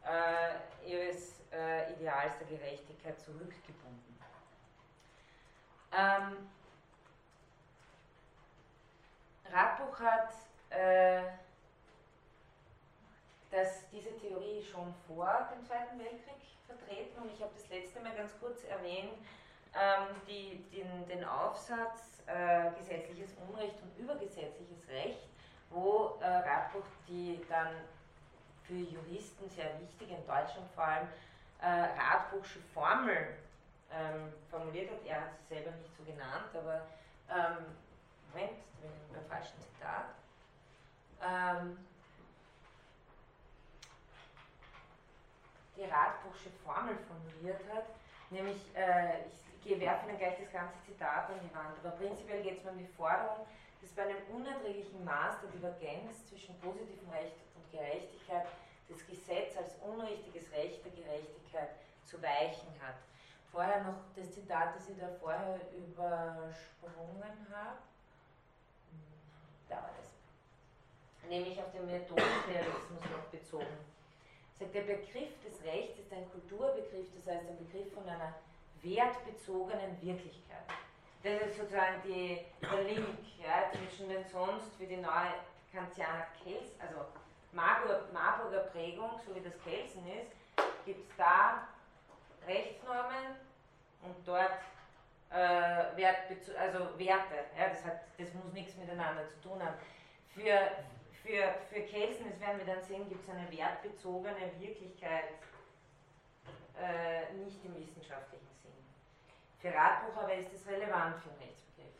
äh, ihres äh, Ideals der Gerechtigkeit zurückgebunden. Ähm, Radbuch hat äh, das, diese Theorie schon vor dem Zweiten Weltkrieg vertreten und ich habe das letzte Mal ganz kurz erwähnt, ähm, die, den, den Aufsatz äh, Gesetzliches Unrecht und übergesetzliches Recht, wo äh, Radbuch die dann für Juristen sehr wichtige, in Deutschland vor allem, äh, Radbuchsche Formel ähm, formuliert hat. Er hat sie selber nicht so genannt, aber ähm, Moment, bin ich beim falschen Zitat. Ähm, die Radbuchsche Formel formuliert hat, nämlich, äh, ich werfe Ihnen gleich das ganze Zitat an die Wand, aber prinzipiell geht es mir um die Forderung, dass bei einem unerträglichen Maß der Divergenz zwischen positivem Recht und Gerechtigkeit das Gesetz als unrichtiges Recht der Gerechtigkeit zu weichen hat. Vorher noch das Zitat, das ich da vorher übersprungen habe. Da war das. Nämlich auf den Methodenrealismus noch bezogen. Der Begriff des Rechts ist ein Kulturbegriff, das heißt ein Begriff von einer wertbezogenen Wirklichkeit. Das ist sozusagen die, der Link ja, zwischen den sonst wie die neue Kantianer Kels, also Marburger, Marburger Prägung, so wie das Kelsen ist, gibt es da Rechtsnormen und dort äh, Wert, also Werte. Ja, das, hat, das muss nichts miteinander zu tun haben. Für, für, für Kelsen, das werden wir dann sehen, gibt es eine wertbezogene Wirklichkeit äh, nicht im wissenschaftlichen Sinn. Für Radbuch aber ist es relevant für den Rechtsbegriff.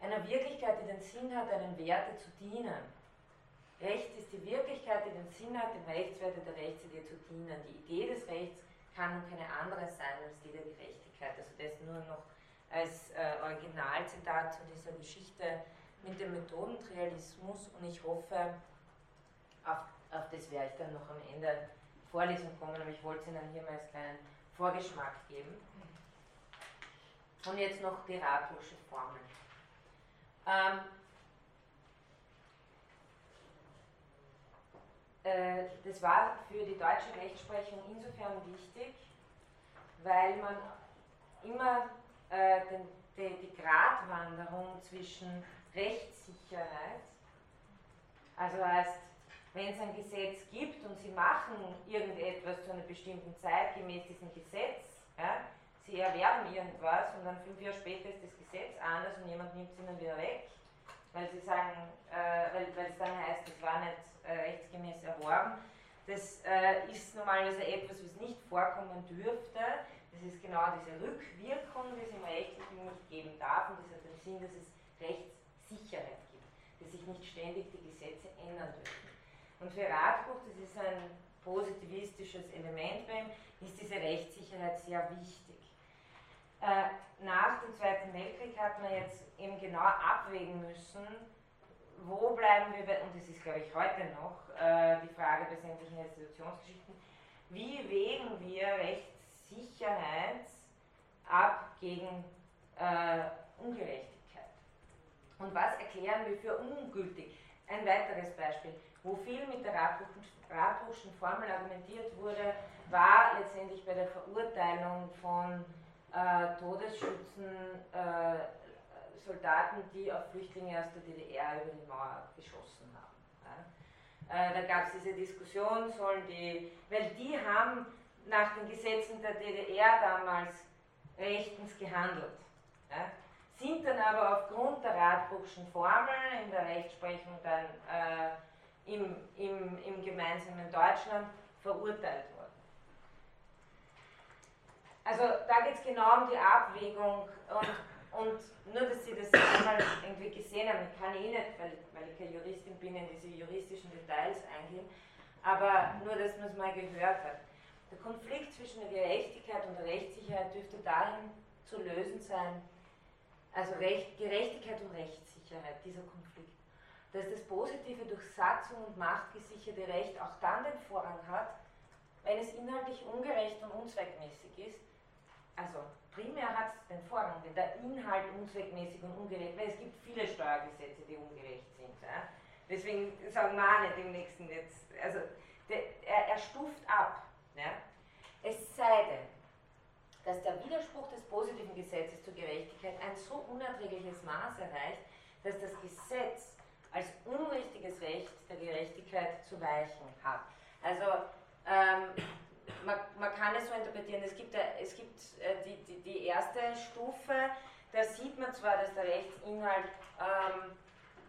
Einer Wirklichkeit, die den Sinn hat, einem Werte zu dienen. Recht ist die Wirklichkeit, die den Sinn hat, dem Rechtswerte der Rechtsidee zu dienen. Die Idee des Rechts kann nun keine andere sein als die der Gerechtigkeit. Also das nur noch als äh, Originalzitat zu dieser Geschichte mit dem Methodentrialismus und ich hoffe, auf, auf das werde ich dann noch am Ende Vorlesung kommen, aber ich wollte Ihnen hier mal als kleinen Vorgeschmack geben. Und jetzt noch die Radbruchsche Formel. Ähm, äh, das war für die deutsche Rechtsprechung insofern wichtig, weil man immer äh, den, die, die Gratwanderung zwischen Rechtssicherheit, also heißt, wenn es ein Gesetz gibt und Sie machen irgendetwas zu einer bestimmten Zeit gemäß diesem Gesetz, ja, Sie erwerben irgendwas und dann fünf Jahre später ist das Gesetz anders und jemand nimmt es Ihnen wieder weg, weil sie sagen, äh, weil, weil es dann heißt, das war nicht äh, rechtsgemäß erworben. Das äh, ist normalerweise etwas, was nicht vorkommen dürfte. Das ist genau diese Rückwirkung, die es im Rechtlichen nicht geben darf und das hat den Sinn, dass es Rechtssicherheit gibt, dass sich nicht ständig die Gesetze ändern dürfen. Und für Radbuch, das ist ein positivistisches Element bei ihm, ist diese Rechtssicherheit sehr wichtig. Äh, nach dem Zweiten Weltkrieg hat man jetzt eben genau abwägen müssen, wo bleiben wir, und das ist glaube ich heute noch äh, die Frage bei sämtlichen Institutionsgeschichten, wie wägen wir Rechtssicherheit ab gegen äh, Ungerechtigkeit? Und was erklären wir für ungültig? Ein weiteres Beispiel, wo viel mit der Radbruchschen Formel argumentiert wurde, war letztendlich bei der Verurteilung von äh, Todesschützen äh, Soldaten, die auf Flüchtlinge aus der DDR über die Mauer geschossen haben. Ja. Äh, da gab es diese Diskussion, sollen die, weil die haben nach den Gesetzen der DDR damals rechtens gehandelt. Ja. Sind dann aber aufgrund der Radbruchschen Formel in der Rechtsprechung dann äh, im, im, im gemeinsamen Deutschland verurteilt worden. Also da geht es genau um die Abwägung und, und nur, dass Sie das einmal irgendwie gesehen haben, ich kann eh nicht, weil, weil ich keine Juristin bin, in diese juristischen Details eingehen, aber nur, dass man es mal gehört hat. Der Konflikt zwischen der Gerechtigkeit und der Rechtssicherheit dürfte dahin zu lösen sein, also Recht, Gerechtigkeit und Rechtssicherheit, dieser Konflikt, dass das positive durch Satzung und machtgesicherte Recht auch dann den Vorrang hat, wenn es inhaltlich ungerecht und unzweckmäßig ist also primär hat es den Vorrang, wenn der Inhalt unzweckmäßig und ungerecht, weil es gibt viele Steuergesetze, die ungerecht sind. Ja? Deswegen sagen nicht im nächsten jetzt, also der, er, er, stuft ab. Ja? Es sei denn, dass der Widerspruch des positiven Gesetzes zur Gerechtigkeit ein so unerträgliches Maß erreicht, dass das Gesetz als unrichtiges Recht der Gerechtigkeit zu weichen hat. Also ähm, man, man, kann es so interpretieren, es gibt, es gibt äh, die, die, die, erste Stufe, da sieht man zwar, dass der Rechtsinhalt ähm,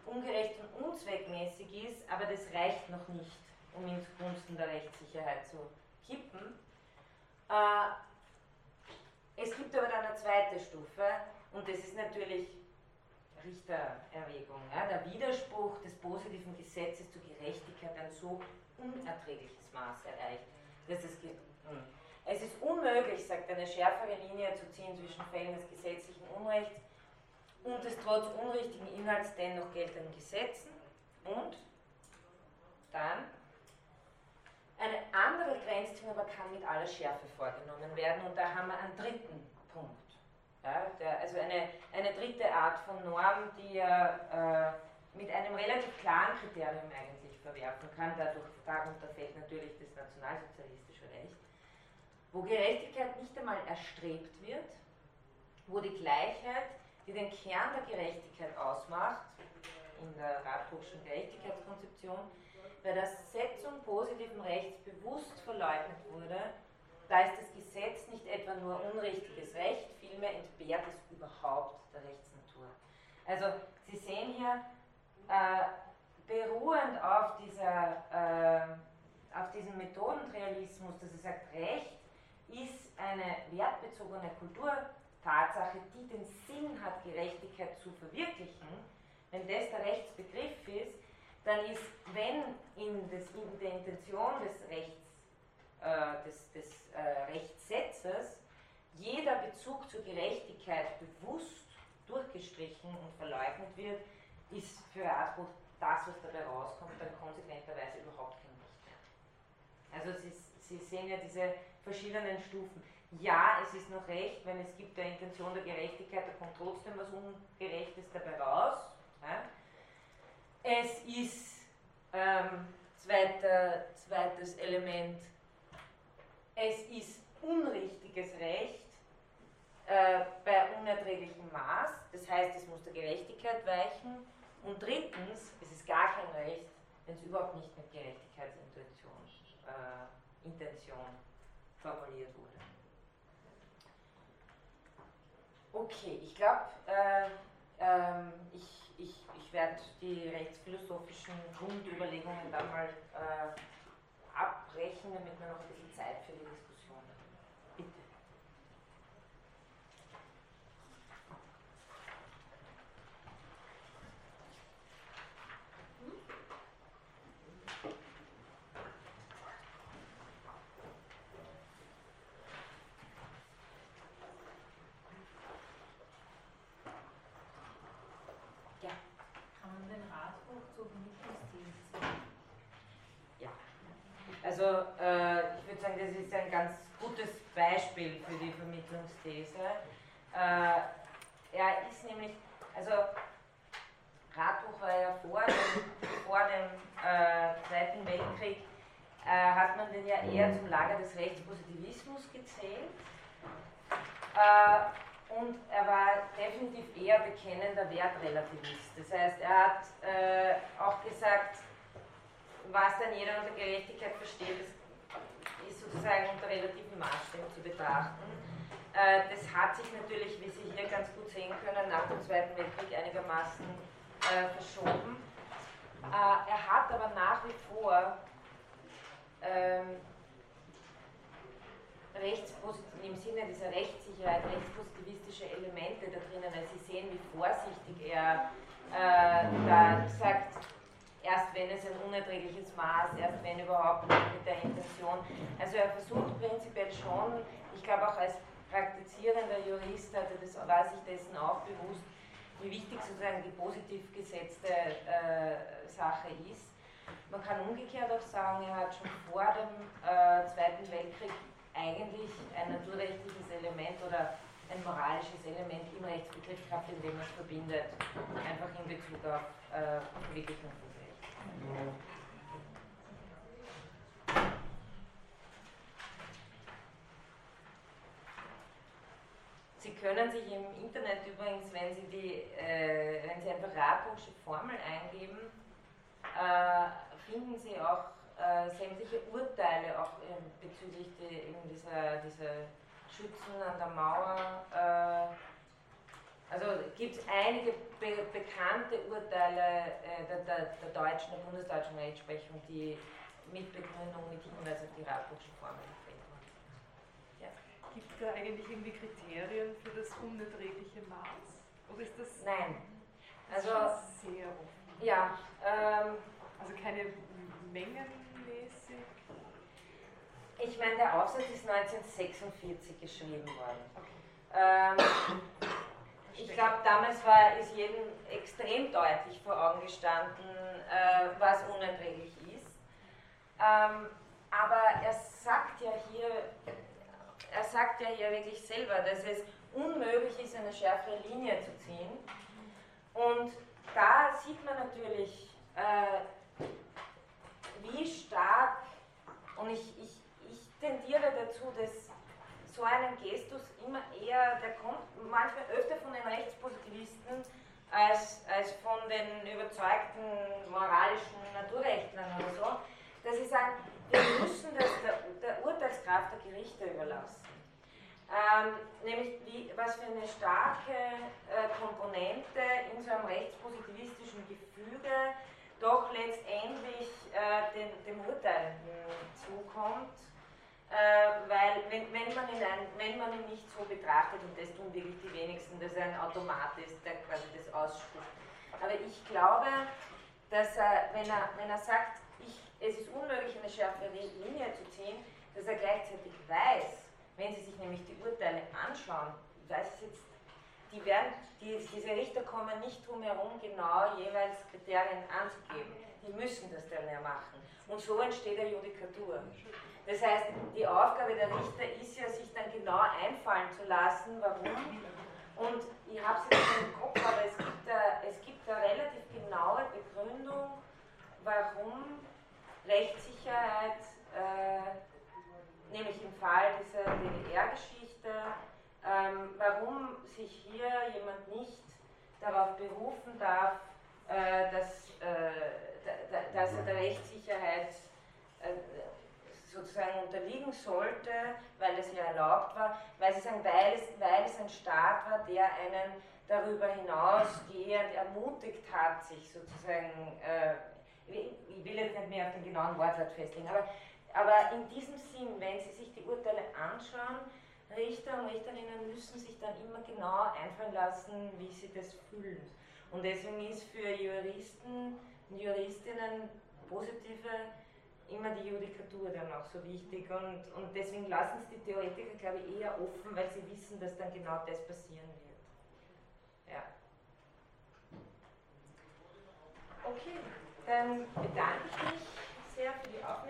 ungerecht und unzweckmäßig ist, aber das reicht noch nicht, um ihn zugunsten der Rechtssicherheit zu kippen. Äh, es gibt aber dann eine zweite Stufe und das ist natürlich Richtererwägung. Ja? Der Widerspruch des positiven Gesetzes zur Gerechtigkeit ein so unerträgliches Maß erreicht dass es geht. Hm. Es ist unmöglich, sagt eine schärfere Linie zu ziehen zwischen Fällen des gesetzlichen Unrechts und des trotz unrichtigen Inhalts dennoch geltenden Gesetzen und dann eine andere Grenzziehung aber kann mit aller Schärfe vorgenommen werden und da haben wir einen dritten Punkt. Ja, der, also eine, eine dritte Art von Norm, die ja äh, mit einem relativ klaren Kriterium eigentlich verwerfen kann. Dadurch, darunter fällt natürlich das nationalsozialistische Recht, wo Gerechtigkeit nicht einmal erstrebt wird, wo die Gleichheit, die den Kern der Gerechtigkeit ausmacht, in der Radbruchschen Gerechtigkeitskonzeption, bei der Setzung positiven Rechts bewusst verleugnet wurde, da ist das Gesetz nicht etwa nur unrichtiges Recht, vielmehr entbehrt es überhaupt der Rechtsnatur. Also Sie sehen hier, äh, beruhend auf, dieser, äh, auf diesem Methodenrealismus, dass er sagt, Recht ist eine wertbezogene Kulturtatsache, die den Sinn hat, Gerechtigkeit zu verwirklichen, wenn das der Rechtsbegriff ist, dann ist, wenn in, das, in der Intention des Rechts, äh, des, des äh, Rechtssetzes jeder Bezug zur Gerechtigkeit bewusst durchgestrichen und verleugnet wird, ist für Artbuch das, was dabei rauskommt, dann konsequenterweise überhaupt kein Recht mehr. Also Sie, Sie sehen ja diese verschiedenen Stufen. Ja, es ist noch recht, wenn es gibt der Intention der Gerechtigkeit, da kommt trotzdem was Ungerechtes dabei raus. Ja. Es ist ähm, zweiter, zweites Element, es ist unrichtiges Recht äh, bei unerträglichem Maß, das heißt, es muss der Gerechtigkeit weichen. Und drittens, es ist gar kein Recht, wenn es überhaupt nicht mit Gerechtigkeitsintention äh, Intention formuliert wurde. Okay, ich glaube, äh, ähm, ich, werde werde die rechtsphilosophischen Grundüberlegungen dann mal äh, abbrechen, damit wir noch ein bisschen Zeit für die Diskussion haben. Bitte. Also äh, ich würde sagen, das ist ein ganz gutes Beispiel für die Vermittlungsthese. Äh, er ist nämlich, also Radbuch war ja vor dem, vor dem äh, Zweiten Weltkrieg, äh, hat man den ja eher zum Lager des Rechtspositivismus gezählt. Äh, und er war definitiv eher bekennender Wertrelativist. Das heißt, er hat äh, auch gesagt, was dann jeder unter Gerechtigkeit versteht, ist sozusagen unter relativen Maßstäben zu betrachten. Äh, das hat sich natürlich, wie Sie hier ganz gut sehen können, nach dem Zweiten Weltkrieg einigermaßen äh, verschoben. Äh, er hat aber nach wie vor ähm, im Sinne dieser Rechtssicherheit rechtspositivistische Elemente da drinnen. Also Sie sehen, wie vorsichtig er da sagt, erst wenn es ein unerträgliches Maß, erst wenn überhaupt mit der Intention. Also er versucht prinzipiell schon, ich glaube auch als praktizierender Jurist hatte das, war sich dessen auch bewusst, wie wichtig sozusagen die positiv gesetzte äh, Sache ist. Man kann umgekehrt auch sagen, er hat schon vor dem äh, Zweiten Weltkrieg eigentlich ein naturrechtliches Element oder ein moralisches Element im Rechtsbegriff gehabt, indem es verbindet, einfach in Bezug auf äh, Verwirklichung Sie können sich im Internet übrigens, wenn Sie, die, äh, wenn Sie einfach Radbuchsche Formel eingeben, äh, finden Sie auch äh, sämtliche Urteile auch bezüglich die, dieser, dieser Schützen an der Mauer äh, also gibt es einige be bekannte Urteile äh, der, der, der, deutschen, der bundesdeutschen Rechtsprechung, die mit Begründung, mit Hinweis auf die Radbuchsche Formel vertreten ja. Gibt es da eigentlich irgendwie Kriterien für das unerträgliche Maß? Oder ist das. Nein. Das also. sehr offen. Ja. Ähm, also keine mengenmäßig. Ich meine, der Aufsatz ist 1946 geschrieben worden. Okay. Ähm, ich glaube, damals war es jedem extrem deutlich vor Augen gestanden, äh, was unerträglich ist. Ähm, aber er sagt ja hier, er sagt ja hier wirklich selber, dass es unmöglich ist, eine schärfere Linie zu ziehen. Und da sieht man natürlich, äh, wie stark, und ich, ich, ich tendiere dazu, dass so einen Gestus immer eher, der kommt manchmal öfter von den Rechtspositivisten als, als von den überzeugten moralischen Naturrechtlern oder so, dass sie sagen, wir müssen das der, der Urteilskraft der Gerichte überlassen. Ähm, nämlich wie, was für eine starke äh, Komponente in so einem rechtspositivistischen Gefüge doch letztendlich äh, den, dem Urteilenden zukommt äh, weil wenn, wenn, man ihn ein, wenn man ihn nicht so betrachtet, und das tun wirklich die wenigsten, dass er ein Automat ist, der quasi das ausspuckt. Aber ich glaube, dass er, wenn er, wenn er sagt, ich, es ist unmöglich, eine schärfere Linie zu ziehen, dass er gleichzeitig weiß, wenn Sie sich nämlich die Urteile anschauen, weiß jetzt, die werden, die, diese Richter kommen nicht drum herum, genau jeweils Kriterien anzugeben. Die müssen das dann ja machen. Und so entsteht eine Judikatur. Das heißt, die Aufgabe der Richter ist ja, sich dann genau einfallen zu lassen, warum. Und ich habe es jetzt im Kopf, aber es gibt, eine, es gibt eine relativ genaue Begründung, warum Rechtssicherheit, äh, nämlich im Fall dieser DDR-Geschichte, ähm, warum sich hier jemand nicht darauf berufen darf, äh, dass, äh, dass er der Rechtssicherheit äh, sozusagen unterliegen sollte, weil es ja erlaubt war, weil sie sagen, weil es, weil es ein Staat war, der einen darüber hinausgehend ermutigt hat, sich sozusagen, äh, ich will jetzt nicht mehr auf den genauen Wortlaut festlegen, aber, aber in diesem Sinn, wenn Sie sich die Urteile anschauen, Richter und Richterinnen müssen sich dann immer genau einfallen lassen, wie sie das fühlen. Und deswegen ist für Juristen und Juristinnen positive immer die Judikatur dann auch so wichtig und, und deswegen lassen es die Theoretiker, glaube ich, eher offen, weil sie wissen, dass dann genau das passieren wird. Ja. Okay, dann bedanke ich mich sehr für die Aufmerksamkeit.